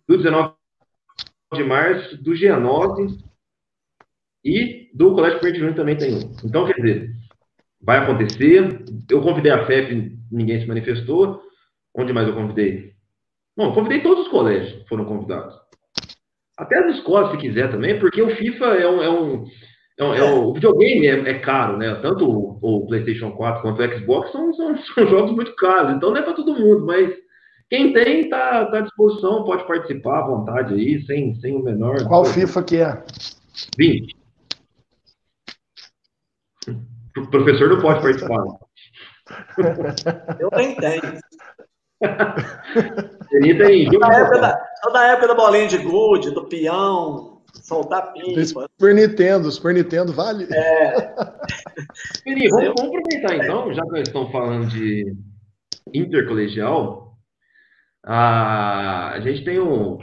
do 19 de março, do G9 e do Colégio Júnior também tem um. Então, quer dizer, vai acontecer. Eu convidei a FEP, ninguém se manifestou. Onde mais eu convidei? Bom, eu convidei todos os colégios que foram convidados. Até as escolas, se quiser também, porque o FIFA é um. É um, é um, é um o videogame é, é, caro, né? Tanto o, o, PlayStation 4 quanto o Xbox são, são, são jogos muito caros, então não é para todo mundo, mas quem tem está tá à disposição, pode participar à vontade aí, sem, sem o menor. Qual FIFA que é? 20. O professor não pode participar. Eu nem tenho. Ele tem jogo da época da, da época da bolinha de gude, do peão, soltar pipa. Super Nintendo, Super Nintendo vale. É. Peri, vamos, vamos, aproveitar então, já que nós estamos falando de intercolegial, a, a gente tem um,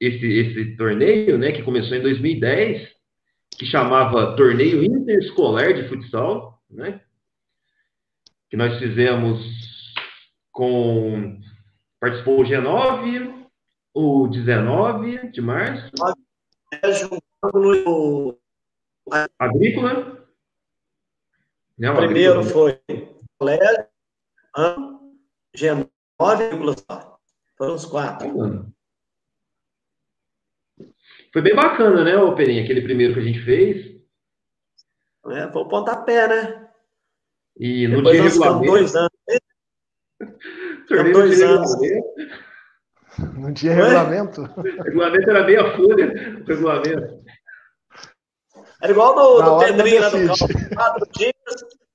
esse, esse torneio, né, que começou em 2010, que chamava Torneio Interescolar de Futsal, né? Que nós fizemos com. Participou o G9, o 19 de março. Agrícola. Não, o primeiro agrícola. foi Colégio, G9 Foram os quatro. Foi bem bacana, né, Operinha? Aquele primeiro que a gente fez. né? Foi o pontapé, né? E no Depois dia regulamento... dois anos. Dois anos. Não tinha regulamento? O regulamento era meia folha, o regulamento. Era igual do, do Pedrinho lá do. Quatro times,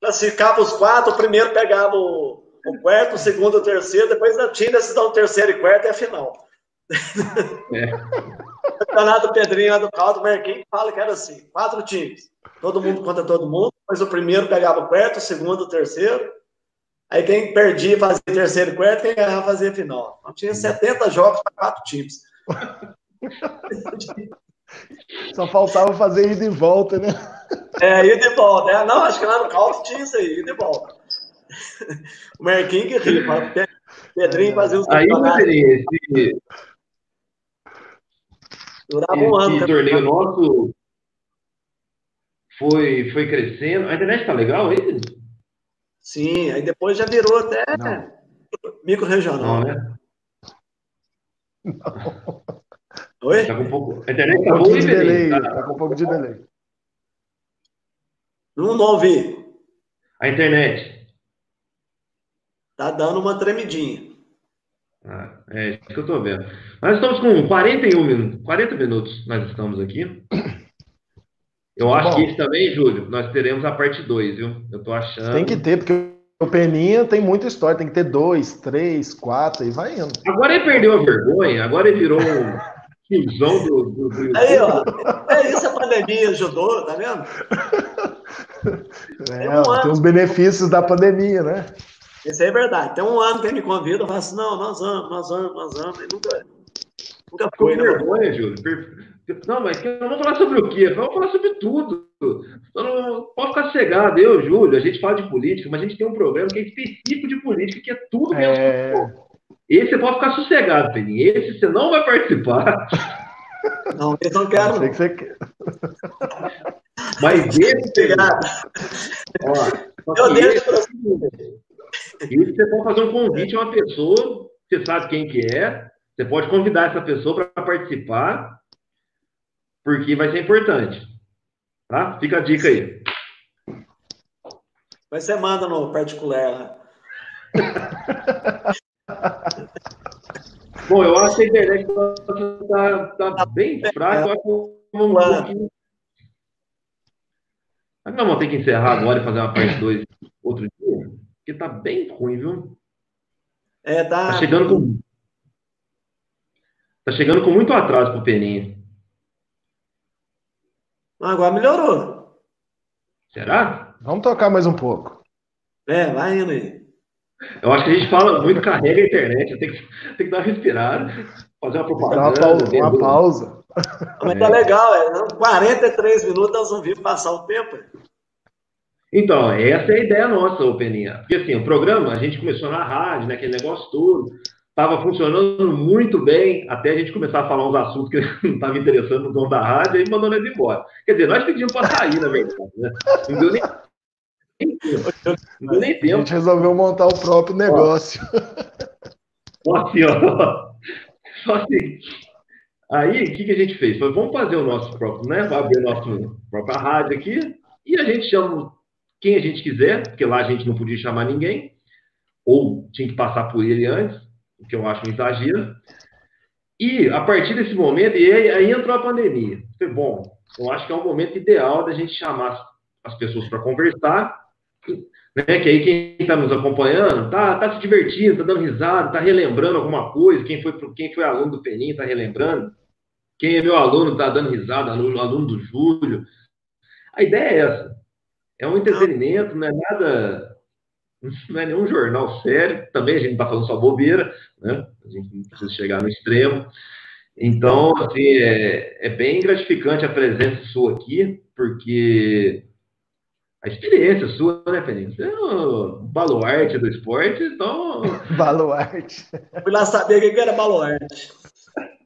classificava os quatro, o primeiro pegava o, o quarto, o segundo, o terceiro, depois da tinha se dá o terceiro e quarto é a final. É. O campeonato Pedrinho lá do Caldo, o Marquinhos fala que era assim: quatro times, todo mundo contra todo mundo, mas o primeiro pegava o quarto, o segundo, o terceiro. Aí quem perdia fazia terceiro quarto, quem ganhava fazia final. Então tinha 70 jogos para quatro times. Só faltava fazer ida e volta, né? É, ida e volta. É, não, acho que lá no Caldo tinha isso aí, ida e volta. O Marquinhos que ria, Pedrinho fazia os Aí, esse, Durava um ano. Esse torneio nosso foi, foi crescendo. A internet tá legal aí? Sim, aí depois já virou até micro-regional. né? Não. Oi? Tá com um pouco... A internet tá, um pouco de delay, tá? tá com um pouco de delay. Não, não ouvi. A internet. Tá dando uma tremidinha. Ah, é isso que eu tô vendo. Nós estamos com 41 minutos, 40 minutos nós estamos aqui. Eu acho Bom, que isso também, Júlio, nós teremos a parte 2, viu? Eu tô achando. Tem que ter, porque o Peninha tem muita história, tem que ter dois, três, quatro, e vai indo. Agora ele perdeu a vergonha, agora ele virou um tiozão do, do, do Aí, ó, é isso a pandemia ajudou, tá vendo? É, tem, um tem os benefícios da pandemia, né? Isso é verdade. Tem um ano que ele me convida, eu falo assim, não, nós vamos, nós vamos, nós vamos. E nunca, nunca foi. Com né? vergonha, Júlio. Não, mas vamos falar sobre o quê? Vamos falar sobre tudo. Não, pode ficar cegado. Eu, Júlio, a gente fala de política, mas a gente tem um programa que é específico de política, que é tudo mesmo. É... Esse você pode ficar sossegado, Peninha. Esse você não vai participar. Não, eu não quero. Sei que você quer. Mas esse, Peninha, ó, eu deixo para e você pode fazer um convite a uma pessoa, você sabe quem que é, você pode convidar essa pessoa para participar, porque vai ser importante. Tá? Fica a dica aí. Mas você manda no particular Bom, eu acho que a internet está tá, tá bem fraca. Eu acho que vamos, um Mas não vamos ter que encerrar agora e fazer uma parte 2 outro dia? Porque tá bem ruim, viu? É, tá. Tá chegando com. Tá chegando com muito atraso pro Peninha. Agora melhorou. Será? Vamos tocar mais um pouco. É, vai indo aí. Eu acho que a gente fala muito, carrega a internet, tem que, tem que dar uma respirada, fazer uma propaganda. Uma pausa. Uma pausa. Mas tá legal, é. 43 minutos nós vamos vir passar o tempo. Então, essa é a ideia nossa, ô Peninha. Porque assim, o programa, a gente começou na rádio, né, aquele negócio todo, estava funcionando muito bem, até a gente começar a falar uns assuntos que não estavam interessando no dono da rádio, aí mandou nós embora. Quer dizer, nós pedimos para sair, na verdade. Né? Não deu nem não deu nem tempo. A gente resolveu montar o próprio negócio. Só assim, ó. Só assim. Aí, o que, que a gente fez? Foi, vamos fazer o nosso próprio, né? Vamos abrir a nossa própria rádio aqui e a gente chama quem a gente quiser, porque lá a gente não podia chamar ninguém, ou tinha que passar por ele antes, o que eu acho um exagero. E a partir desse momento, e aí, aí entrou a pandemia. Bom, eu acho que é um momento ideal da gente chamar as pessoas para conversar, né? Que aí quem está nos acompanhando tá, tá se divertindo, tá dando risada, tá relembrando alguma coisa. Quem foi, quem foi aluno do Peninho tá relembrando. Quem é meu aluno tá dando risada, aluno, aluno do Júlio. A ideia é essa. É um entretenimento, não é nada, não é nenhum jornal sério. Também a gente está falando só bobeira, né? A gente não precisa chegar no extremo. Então, assim, é, é bem gratificante a presença sua aqui, porque a experiência sua, né, Peninho? Você é o baluarte do esporte, então. baluarte. Fui lá saber o que era baluarte.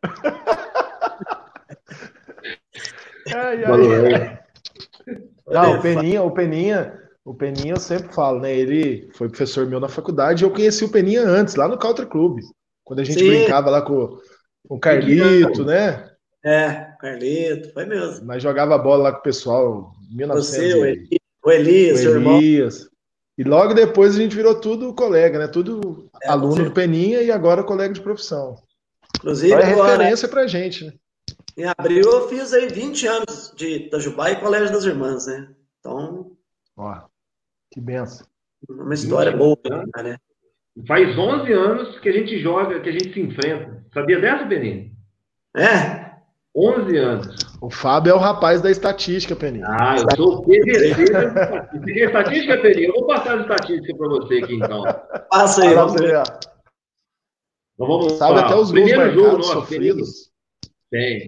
ai, ai, baluarte. Não, o Peninha, o Peninha, o Peninha eu sempre falo, né? Ele foi professor meu na faculdade e eu conheci o Peninha antes, lá no Country Club. Quando a gente Sim. brincava lá com, com o Carlito, né? É, Carlito, foi mesmo. Mas jogava bola lá com o pessoal em 1900. Você, O Elias, o Elias. Irmão. E logo depois a gente virou tudo colega, né? Tudo é, aluno do Peninha e agora colega de profissão. Inclusive, então é agora, referência pra gente, né? Em abril eu fiz aí 20 anos de Itajubá e Colégio das Irmãs, né? Então. Ó, que benção. Uma história boa, né? Faz 11 anos que a gente joga, que a gente se enfrenta. Sabia dessa, Peninha? É? 11 anos. O Fábio é o rapaz da estatística, Peninha. Ah, eu sou o PVC da estatística. Peninha? Eu vou passar a estatística para você aqui, então. Passa aí, vamos ver. Então, vamos Sabe até os Primeiro jogo nosso, sofridos? Tem.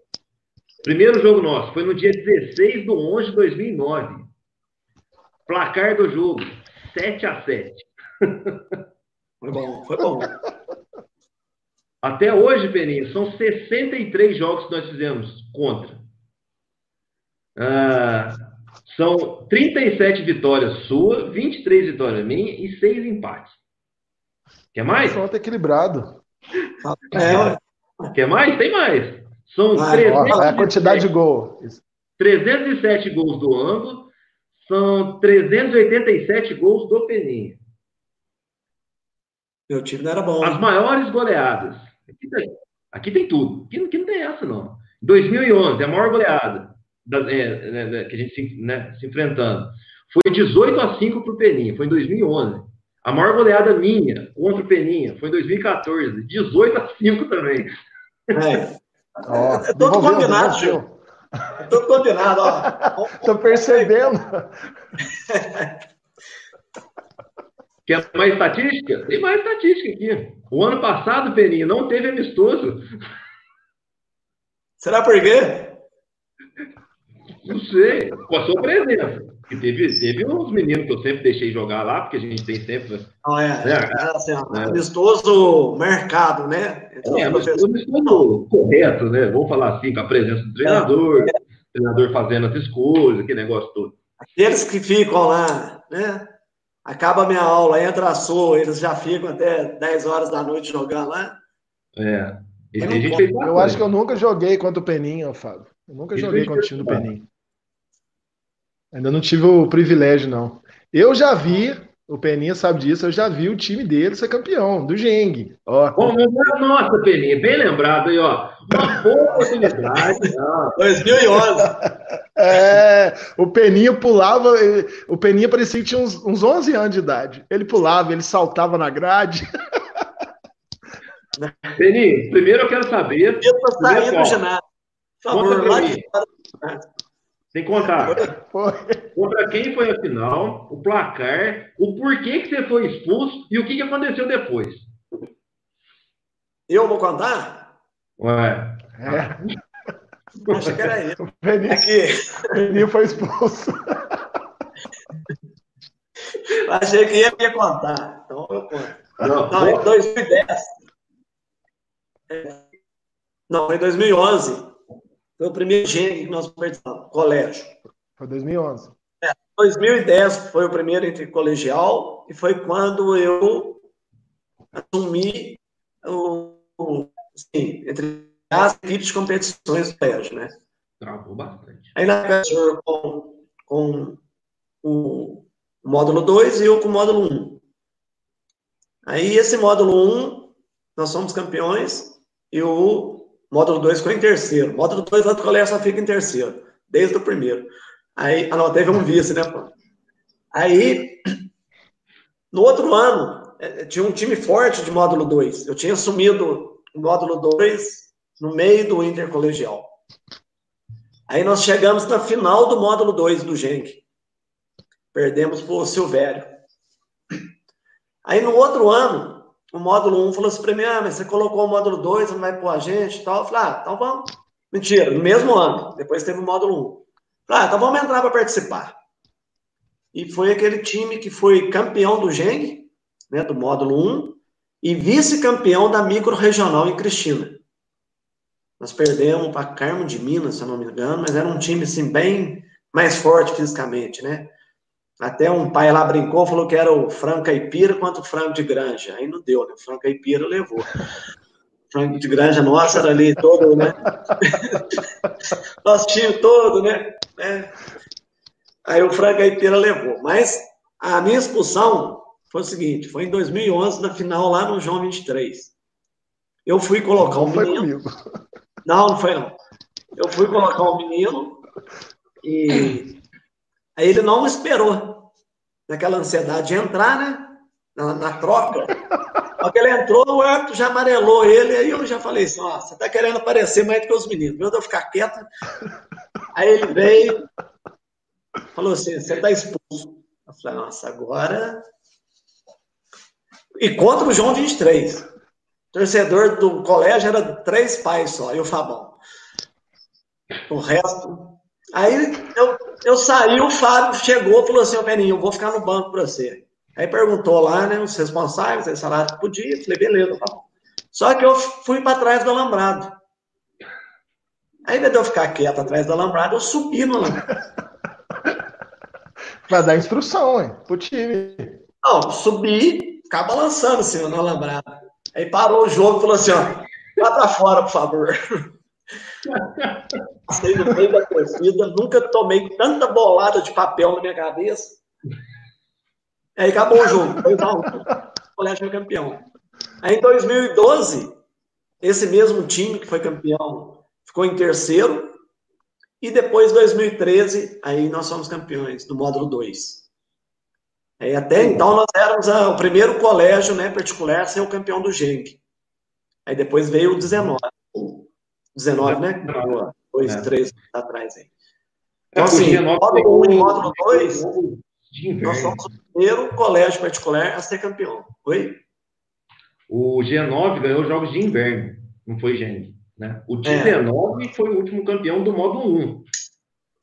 Primeiro jogo nosso foi no dia 16 de 11 de 2009. Placar do jogo, 7 a 7 Foi bom, foi bom. Até hoje, Peninha, são 63 jogos que nós fizemos contra. Ah, são 37 vitórias sua, 23 vitórias minha e 6 empates. Quer mais? Pronto, equilibrado. É. Quer mais? Tem mais. São ah, 307, é a quantidade de gols. 307 gols do ângulo, são 387 gols do Peninha. Meu time não era bom. As maiores goleadas. Aqui tem, aqui tem tudo. Aqui, aqui, não tem essa, não. 2011, a maior goleada da, é, né, que a gente se, né, se enfrentando. Foi 18 a 5 para o Peninha, foi em 2011. A maior goleada minha contra o Peninha foi em 2014, 18 a 5 também. É. Oh, é todo combinado, Gil. Todo combinado, ó. Tô percebendo. Quer mais estatística? Tem mais estatística aqui. O ano passado, Peninha, não teve amistoso. Será por quê? Não sei. Com a sua presença. E teve, teve uns meninos que eu sempre deixei jogar lá, porque a gente tem sempre. Não, é, né? é, assim, é. amistoso mercado, né? Então, é, amistoso, amistoso correto, né? Vamos falar assim, com a presença do treinador, é. treinador fazendo as escolhas, aquele negócio todo. Aqueles que ficam lá, né? acaba a minha aula, entra a sua, eles já ficam até 10 horas da noite jogando lá. É. Eu, eu acho que eu nunca joguei contra o Peninha, Fábio. Eu nunca joguei contra o time do Peninha. Ainda não tive o privilégio, não. Eu já vi, o Peninha sabe disso, eu já vi o time dele ser campeão, do Geng. Ó. nossa, Peninha, bem lembrado aí, ó. Uma boa oportunidade. 2011. É, o Peninha pulava, o Peninha parecia que tinha uns, uns 11 anos de idade. Ele pulava, ele saltava na grade. Peninha, primeiro eu quero saber. Eu tô saindo do ginásio. Por favor, lá de Tem que contar. Contra quem foi a final, o placar, o porquê que você foi expulso e o que, que aconteceu depois. Eu vou contar? Ué. É. Acho que era ele. O Peninho, Aqui. Peninho foi expulso. Achei que ia me contar. Então eu conto. Não, não em 2010. Não, em 2011. Foi o primeiro gênero que nós participamos, colégio. Foi 2011. É, 2010 foi o primeiro entre colegial e foi quando eu assumi o, o assim, entre as equipes de competições do colégio, né? Travou bastante. Aí na com, com o módulo 2 e eu com o módulo 1. Um. Aí esse módulo 1, um, nós somos campeões e o módulo 2 ficou em terceiro. Módulo 2 lá do colégio só fica em terceiro, desde o primeiro. Aí, ah não, teve um vice, né? Aí, no outro ano, é, tinha um time forte de módulo 2. Eu tinha assumido o módulo 2 no meio do intercolegial. Aí nós chegamos na final do módulo 2 do Genk. Perdemos para o Silvério. Aí no outro ano, o módulo 1 um falou assim para mim: ah, mas você colocou o módulo 2, não vai pôr a gente e tal. Eu falei: ah, então vamos. Mentira, no mesmo ano. Depois teve o módulo 1. Um. Falei, ah, então vamos entrar para participar. E foi aquele time que foi campeão do Genk, né, do módulo 1, e vice-campeão da micro-regional em Cristina. Nós perdemos para Carmo de Minas, se eu não me engano, mas era um time assim bem mais forte fisicamente, né? Até um pai lá brincou, falou que era o Franco Caipira quanto o Franco de Granja. Aí não deu, né? O Franco Caipira levou. O Franco de Granja, nossa, era ali todo, né? Nosso time todo, né? É. Aí o Frank Caipira levou. Mas a minha expulsão foi o seguinte: foi em 2011, na final lá no João 23. Eu fui colocar um menino. Não, não foi não. Eu fui colocar um menino e aí ele não esperou naquela ansiedade de entrar, né? Na, na troca. Só que ele entrou, o árbitro já amarelou ele, aí eu já falei assim, ó, você tá querendo aparecer mais do que os meninos, meu eu ficar quieto. Aí ele veio, falou assim, você tá expulso. Eu falei, nossa, agora... E contra o João 23. O torcedor do colégio era três pais só, e o Fabão. O resto... Aí eu, eu saí, o Fábio chegou e falou assim, ô Peninho, eu vou ficar no banco para você. Aí perguntou lá, né, os responsáveis, aí salário que podia, falei, beleza, tá bom. Só que eu fui para trás do alambrado. Aí, ao de eu ficar quieto atrás do alambrado, eu subi no alambrado. Vai dar instrução, hein, pro time. Não, subi, ficar balançando assim, no alambrado. Aí parou o jogo e falou assim, ó, vá pra fora, por favor. Passei no meio da torcida, nunca tomei tanta bolada de papel na minha cabeça. Aí acabou o jogo. O colégio foi campeão. Aí em 2012, esse mesmo time que foi campeão ficou em terceiro. E depois, 2013, aí nós somos campeões do módulo 2. Aí até então nós éramos a, o primeiro colégio né, particular a ser o campeão do GENG. Aí depois veio o 19. O 19, né? Dois, é. três atrás aí. Então, é, assim, módulo 1 e módulo 2, nós somos o primeiro colégio particular a ser campeão. Oi? O G9 ganhou jogos de inverno, não foi Geng, né? O 19 é. foi o último campeão do módulo 1.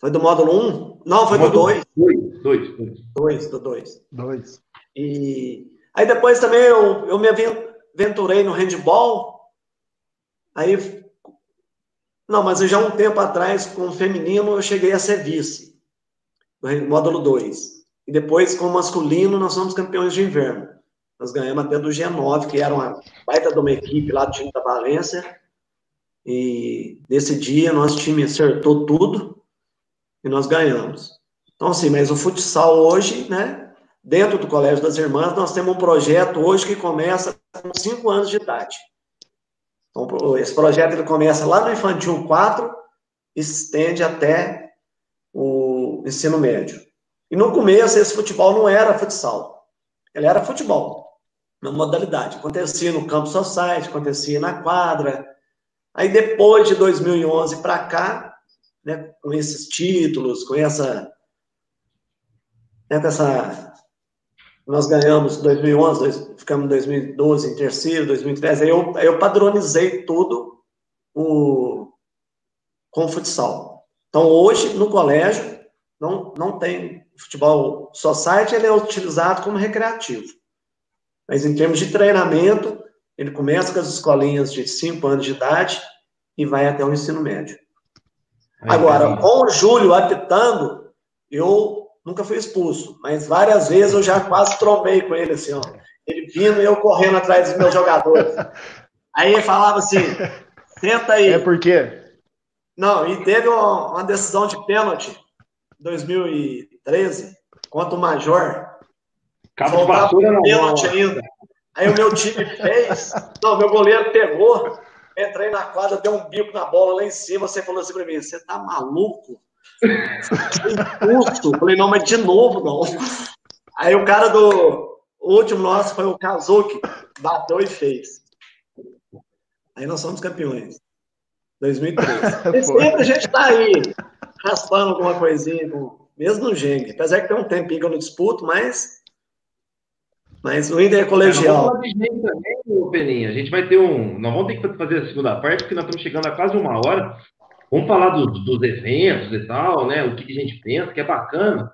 Foi do módulo 1? Não, foi do 2. 2, 2, 2. do 2. 2. E aí depois também eu, eu me aventurei no handball. Aí não, mas já um tempo atrás, com o feminino, eu cheguei a ser vice, no módulo 2. E depois, com o masculino, nós somos campeões de inverno. Nós ganhamos até do G9, que era uma baita de uma equipe lá do time da Valência. E nesse dia, nosso time acertou tudo e nós ganhamos. Então, assim, mas o futsal hoje, né? Dentro do Colégio das Irmãs, nós temos um projeto hoje que começa com 5 anos de idade. Então, esse projeto ele começa lá no Infantil 4 e estende até o ensino médio. E no começo, esse futebol não era futsal. Ele era futebol, na modalidade. Acontecia no campo society, acontecia na quadra. Aí, depois de 2011 para cá, né, com esses títulos, com essa, né, com essa nós ganhamos em 2011, ficamos em 2012 em terceiro, 2013, aí eu, aí eu padronizei tudo o, com o futsal. Então, hoje, no colégio, não, não tem futebol society ele é utilizado como recreativo. Mas em termos de treinamento, ele começa com as escolinhas de 5 anos de idade e vai até o ensino médio. Agora, com o Júlio apitando, eu nunca fui expulso, mas várias vezes eu já quase trombei com ele assim, ó. Ele vindo e eu correndo atrás dos meus jogadores. Aí ele falava assim: senta aí. É por quê? Não, e teve uma, decisão de pênalti 2013, contra o Major. Cabo de vassoura não. Pênalti ainda. Aí o meu time fez. Não, meu goleiro pegou. Entrei na quadra, dei um bico na bola lá em cima. Você falou assim pra mim: você tá maluco? Impulso. Falei, não, mas de novo não. Aí o cara do. O último nosso foi o Kazuki. Bateu e fez. Aí nós somos campeões. 2013. E sempre a gente tá aí raspando alguma coisinha, mesmo no Geng. Apesar que tem um tempinho que eu não disputo, mas. Mas o Inter é colegial. É, também, Peninha. A gente vai ter um. Nós vamos ter que fazer a segunda parte, porque nós estamos chegando a quase uma hora. Vamos falar do, dos eventos e tal, né? O que, a gente pensa, que é bacana.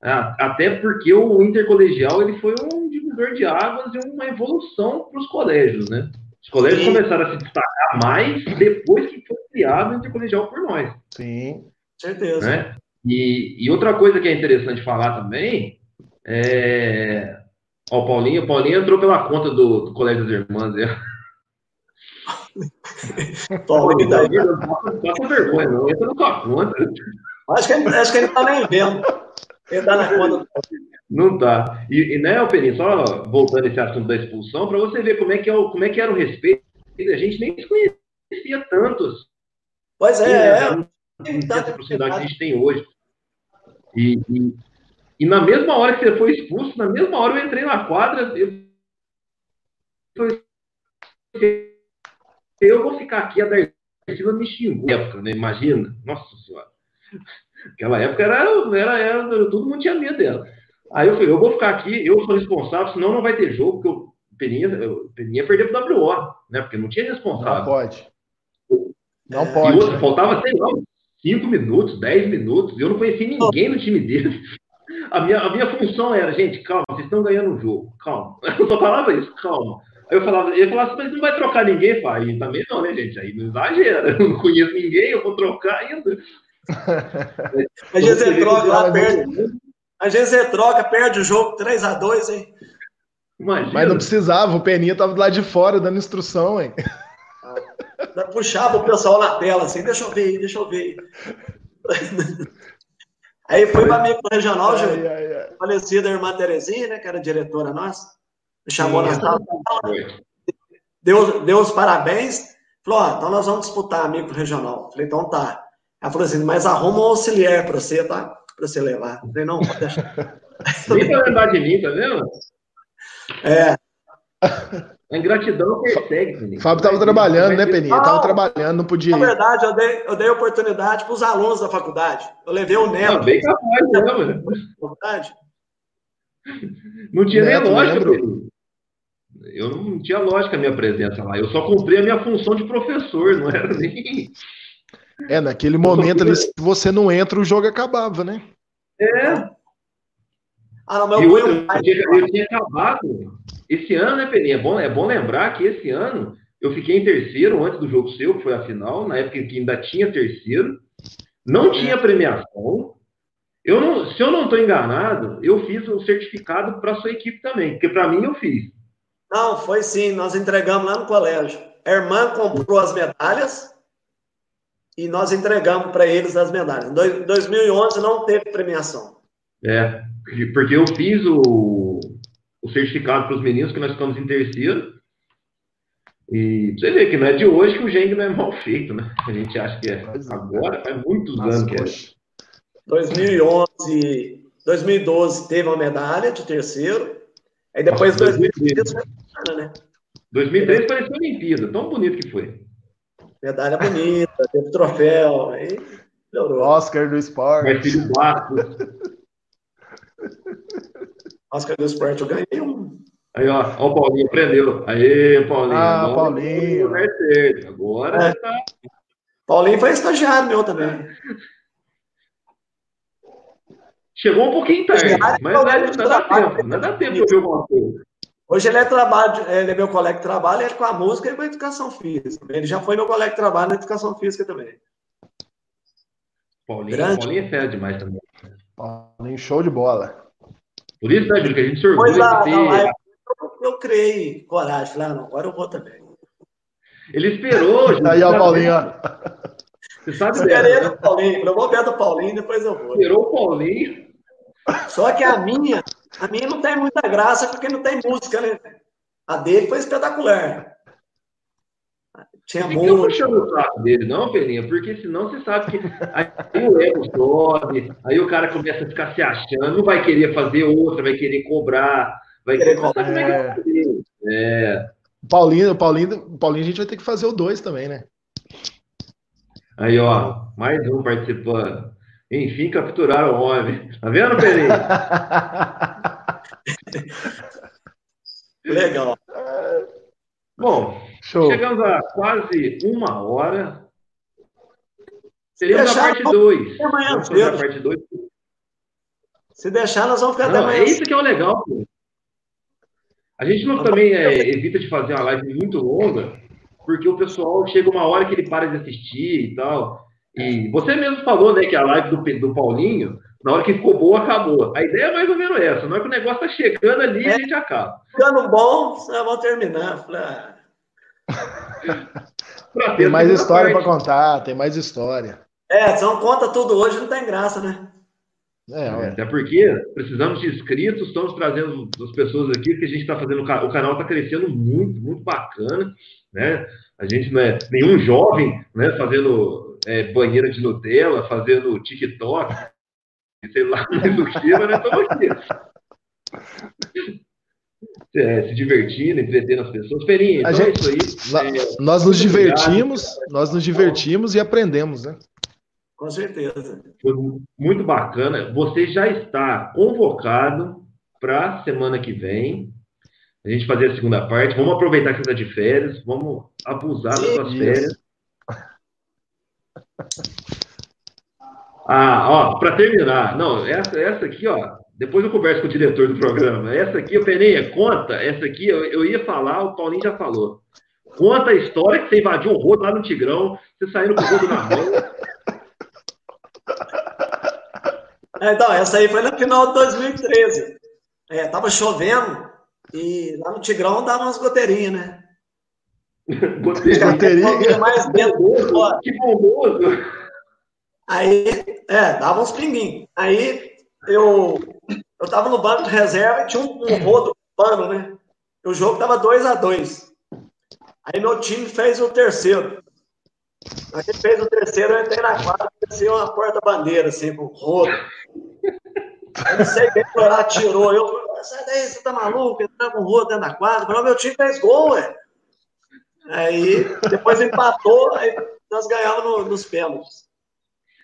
Até porque o intercolegial ele foi um divisor de águas e uma evolução para os colégios, né? Os colégios Sim. começaram a se destacar mais depois que foi criado o intercolegial por nós. Sim. Certeza. Né? E, e, outra coisa que é interessante falar também é. Ó, o Paulinho, o Paulinho entrou pela conta do, do Colégio das Irmãs. É. Paulinho daí. Passa vergonha, não entra na sua conta. Acho que, ele, acho que ele tá nem vendo. Ele tá na conta. Não tá. E, e né, Peninha, só voltando esse assunto da expulsão, para você ver como é, que é o, como é que era o respeito, a gente nem se conhecia tantos. Pois é, é. Não tem tanta proximidade que a gente tem hoje. E, e, e, na mesma hora que você foi expulso, na mesma hora eu entrei na quadra, eu, eu vou ficar aqui, a Darcila me xingou época, né? Imagina. Nossa Senhora. Aquela época era, era, era, todo mundo tinha medo dela. Aí eu falei, eu vou ficar aqui, eu sou responsável, senão não vai ter jogo, porque o Peninha, o Peninha perdeu pro WO, né? Porque não tinha responsável. Não pode. Não pode. E outra, faltava, sei lá, 5 minutos, 10 minutos, eu não conheci ninguém no time dele. A minha, a minha função era, gente, calma, vocês estão ganhando o um jogo, calma. Eu só falava isso, calma. Eu falava, ele falava assim, mas não vai trocar ninguém? Eu aí também não, né, gente? Aí não exagera, eu não conheço ninguém, eu vou trocar ainda. a gente você troca lá, perde. A gente você troca, perde o jogo 3x2, hein? Imagina. Mas não precisava, o Peninha tava do lado de fora dando instrução, hein? Ah, puxava o pessoal na tela, assim, deixa eu ver, deixa eu ver. Aí foi para mim pro regional, ai, ai, ai. falecida a irmã Terezinha, né, que era diretora nossa, chamou Sim, na sala, deu, deu os parabéns, falou, ó, então nós vamos disputar amigo regional. Falei, então tá. Ela falou assim, mas arruma um auxiliar para você, tá? Para você levar. falei, não, pode deixar. Nem pra lembrar de mim, tá vendo? É. A ingratidão persegue, Peninha. Fábio estava trabalhando, né, Peninha? Estava trabalhando, não podia ir. Na verdade, eu dei, eu dei oportunidade para os alunos da faculdade. Eu levei o Neto. Ah, bem capaz, né, mano? Faculdade. Não tinha Neto, nem lógica, Peninha. Eu não tinha lógica a minha presença lá. Eu só cumpri a minha função de professor, não era nem. É, naquele momento ali, se você não entra, o jogo acabava, né? É. Ah, não, meu eu, eu, eu, eu tinha acabado. Esse ano, né, Peninha? É bom, é bom lembrar que esse ano eu fiquei em terceiro antes do jogo seu, que foi a final, na época que ainda tinha terceiro. Não tinha premiação. Eu não, se eu não estou enganado, eu fiz o certificado para sua equipe também, porque para mim eu fiz. Não, foi sim, nós entregamos lá no colégio. A irmã comprou as medalhas e nós entregamos para eles as medalhas. Em 2011 não teve premiação. É, porque eu fiz o, o certificado para os meninos, que nós ficamos em terceiro. E você vê que não é de hoje que o Geng não é mal feito, né? A gente acha que é, é. agora, faz muitos Nossa, anos que é. 2011, 2012 teve uma medalha de terceiro. Aí depois Nossa, 2013 foi né? 2013 pareceu Olimpíada, tão bonito que foi. Medalha bonita, teve troféu. Aí melhorou. Oscar do esporte. Vai filho Oscar do esporte, eu ganhei um. Aí, ó, ó o Paulinho aprendeu. Aí, Paulinho. Ah, agora, Paulinho. Agora é. tá. Paulinho foi estagiário meu também. Chegou um pouquinho tarde, mas não, dá tempo. Não dá tempo de ouvir alguma coisa. Hoje ele é, trabalho, ele é meu colega de trabalho, ele é com a música e com a educação física. Ele já foi meu colega de trabalho na educação física também. Paulinho, Paulinho é fera demais também. Paulinho, show de bola. Por isso, né, Júlio, que a gente se orgulha de ter... eu, eu criei coragem. Falei, ah, não, agora eu vou também. Ele esperou. Júlio, Aí, ó, Paulinho, ó. Você sabe eu dela, né? Paulinho. Eu vou ver do Paulinho, depois eu vou. Esperou o Paulinho. Só que a minha, a minha não tem muita graça porque não tem música, né? A dele foi espetacular. Tinha muito. Não puxando o saco dele, não, Peninha, porque senão você sabe que aí o ego sobe, aí o cara começa a ficar se achando, não vai querer fazer outra, vai querer cobrar, vai querer cobrar. Como é que é? é. Paulinho, Paulinho, Paulinho, a gente vai ter que fazer o dois também, né? Aí, ó, mais um participando. Enfim, capturaram o homem. Tá vendo, Pereira? Legal. Bom, Show. chegamos a quase uma hora. Teremos a parte 2. Vamos fazer a parte 2. Se deixar, nós vamos ficar não, É isso que é o legal, pô. A gente não também é, evita de fazer uma live muito longa, porque o pessoal chega uma hora que ele para de assistir e tal. E você mesmo falou, né, que a live do, do Paulinho, na hora que ficou boa, acabou. A ideia é mais ou menos essa. Na hora que o negócio tá chegando ali, é, a gente acaba. Ficando bom, vamos terminar. Falei, ah. tem mais história para contar, tem mais história. É, se não conta tudo hoje, não tem graça, né? É, é, até porque precisamos de inscritos, estamos trazendo as pessoas aqui, que a gente está fazendo, o canal está crescendo muito, muito bacana, né? A gente não é nenhum jovem, né, fazendo é, banheira de Nutella, fazendo TikTok, sei lá mais o que, mas nós estamos aqui. É, se divertindo, entretendo as pessoas. Ferinha, então gente, é isso aí. É, nós nos divertimos, obrigado. nós nos divertimos e aprendemos, né? Com certeza. Foi muito bacana. Você já está convocado para a semana que vem. A gente fazer a segunda parte. Vamos aproveitar que você está de férias. Vamos abusar das suas férias. Ah, ó, para terminar, não, essa, essa aqui, ó, depois eu converso com o diretor do programa. Essa aqui, o Peninha, conta, essa aqui eu, eu, ia falar, o Paulinho já falou. Conta a história que você invadiu o rodo lá no Tigrão, você saindo com o rodo na mão. Então, essa aí foi no final de 2013. É, tava chovendo e lá no Tigrão dava umas goteirinhas, né? Goteirinha? mais dentro, que bomboso! Aí, é, dava uns pinguinhos. Aí eu, eu tava no banco de reserva e tinha um, um rodo, pano, né? E o jogo tava 2 a 2 Aí meu time fez o terceiro. A gente fez o terceiro, eu entrei na quadra, desci uma porta-bandeira, assim, com rodo. Eu não sei quem foi lá, tirou. Eu falei, sai daí, você tá maluco? Entrar com rodo dentro da quadra. Falei, meu time fez gol, ué. Aí, depois empatou, aí nós ganhamos no, nos pênaltis.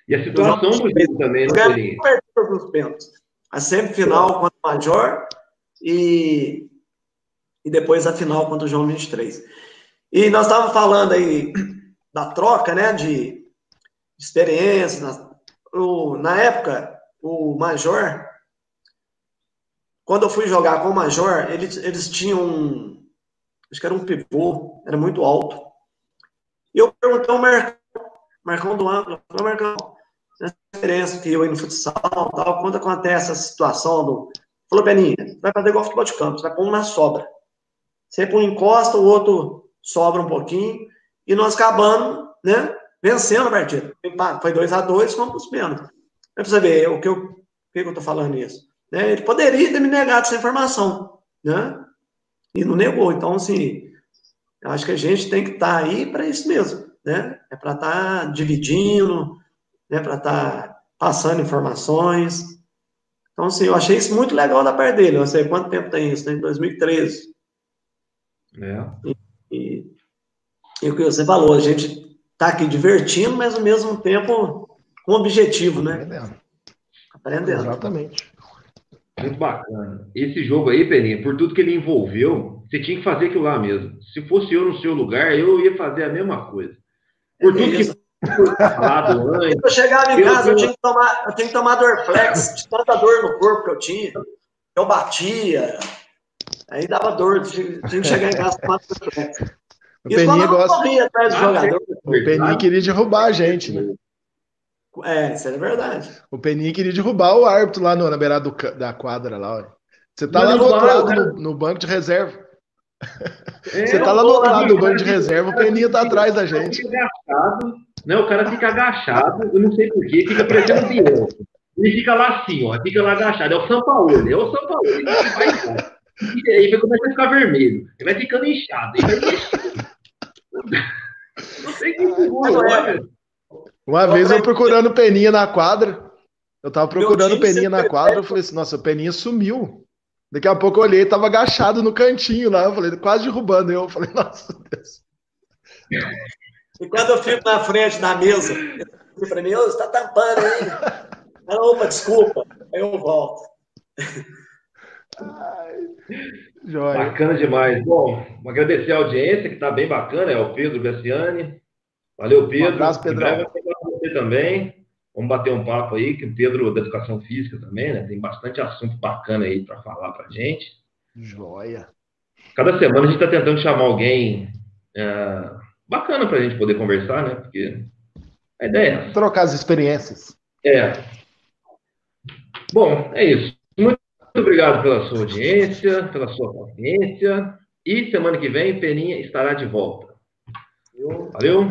E a situação do jogo também, né, Ganhamos nos pênaltis. A semifinal contra o Major e, e depois a final contra o João 23. E nós estávamos falando aí da troca, né, de experiência. Na, o, na época, o Major, quando eu fui jogar com o Major, eles, eles tinham, um, acho que era um pivô, era muito alto. E eu perguntei ao Marcão, Marcão do Amplo, falei, Marcão, essa experiência que eu aí no futsal, tal, quando acontece a situação do... Falou, Beninha, vai fazer igual futebol de campo, você vai pôr uma sobra. Põe um encosta, o outro sobra um pouquinho, e nós acabamos, né, vencendo a partida. Foi 2 a 2 fomos para os pênaltis. Para você ver o que eu, o que eu estou falando isso. Né? Ele poderia ter me negado essa informação, né? E não negou. Então, assim, eu acho que a gente tem que estar tá aí para isso mesmo, né? É para estar tá dividindo, né? Para estar tá passando informações. Então, assim, eu achei isso muito legal da parte dele. Eu sei quanto tempo tem isso, né? Em 2013. É. E, e e o que você falou, a gente está aqui divertindo, mas ao mesmo tempo com objetivo, né? Aprendendo. Aprendendo. Exatamente. Muito bacana. Esse jogo aí, Peninha, por tudo que ele envolveu, você tinha que fazer aquilo lá mesmo. Se fosse eu no seu lugar, eu ia fazer a mesma coisa. Por é tudo que foi falado antes. Eu chegava em casa, eu, eu tinha que tomar, eu tinha que tomar Dorflex, de tanta dor no corpo que eu tinha. Eu batia, aí dava dor, tinha, tinha que chegar em casa e tomar Dorflex. O Peninha gosta. Atrás do jogador. O Peninha queria derrubar a gente, né? É, isso é verdade. O Peninha queria derrubar o árbitro lá no, na beirada do, da quadra lá, ó. Você tá lá no outro lado, no, no, banco de reserva. É, Você tá lá no outro lado do banco de reserva, o Peninha tá atrás da gente. Agachado, né? O cara fica agachado, eu não sei porquê, fica parecendo. Ele fica lá assim, ó, fica lá agachado. É o São Paulo, é o São Paulo. Ele vai, e aí vai começar a ficar vermelho. Ele vai ficando inchado. Ele vai não sei que segura, Uma vez eu procurando Peninha na quadra. Eu tava procurando Peninha na quadra, eu falei assim, nossa, o Peninha sumiu. Daqui a pouco eu olhei, tava agachado no cantinho lá, eu falei, quase derrubando eu. Eu falei, nossa Deus. E quando eu fico na frente da mesa, eu falei, meu, você tá tampando aí. opa, desculpa. Aí eu volto. Ai. Joia. Bacana demais. Bom, agradecer a audiência, que está bem bacana, é o Pedro Graciani. Valeu, Pedro. Um abraço, Pedro. Você também. Vamos bater um papo aí, que o Pedro da Educação Física também, né? Tem bastante assunto bacana aí para falar para gente. Joia. Cada semana a gente está tentando chamar alguém é, bacana para a gente poder conversar, né? Porque a ideia é Trocar as experiências. É. Bom, é isso. Muito obrigado pela sua audiência, pela sua paciência. E semana que vem, Peninha estará de volta. Valeu.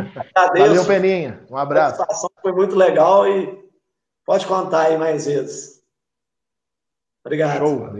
Valeu, Peninha. Um abraço. A foi muito legal e pode contar aí mais vezes. Obrigado. Show.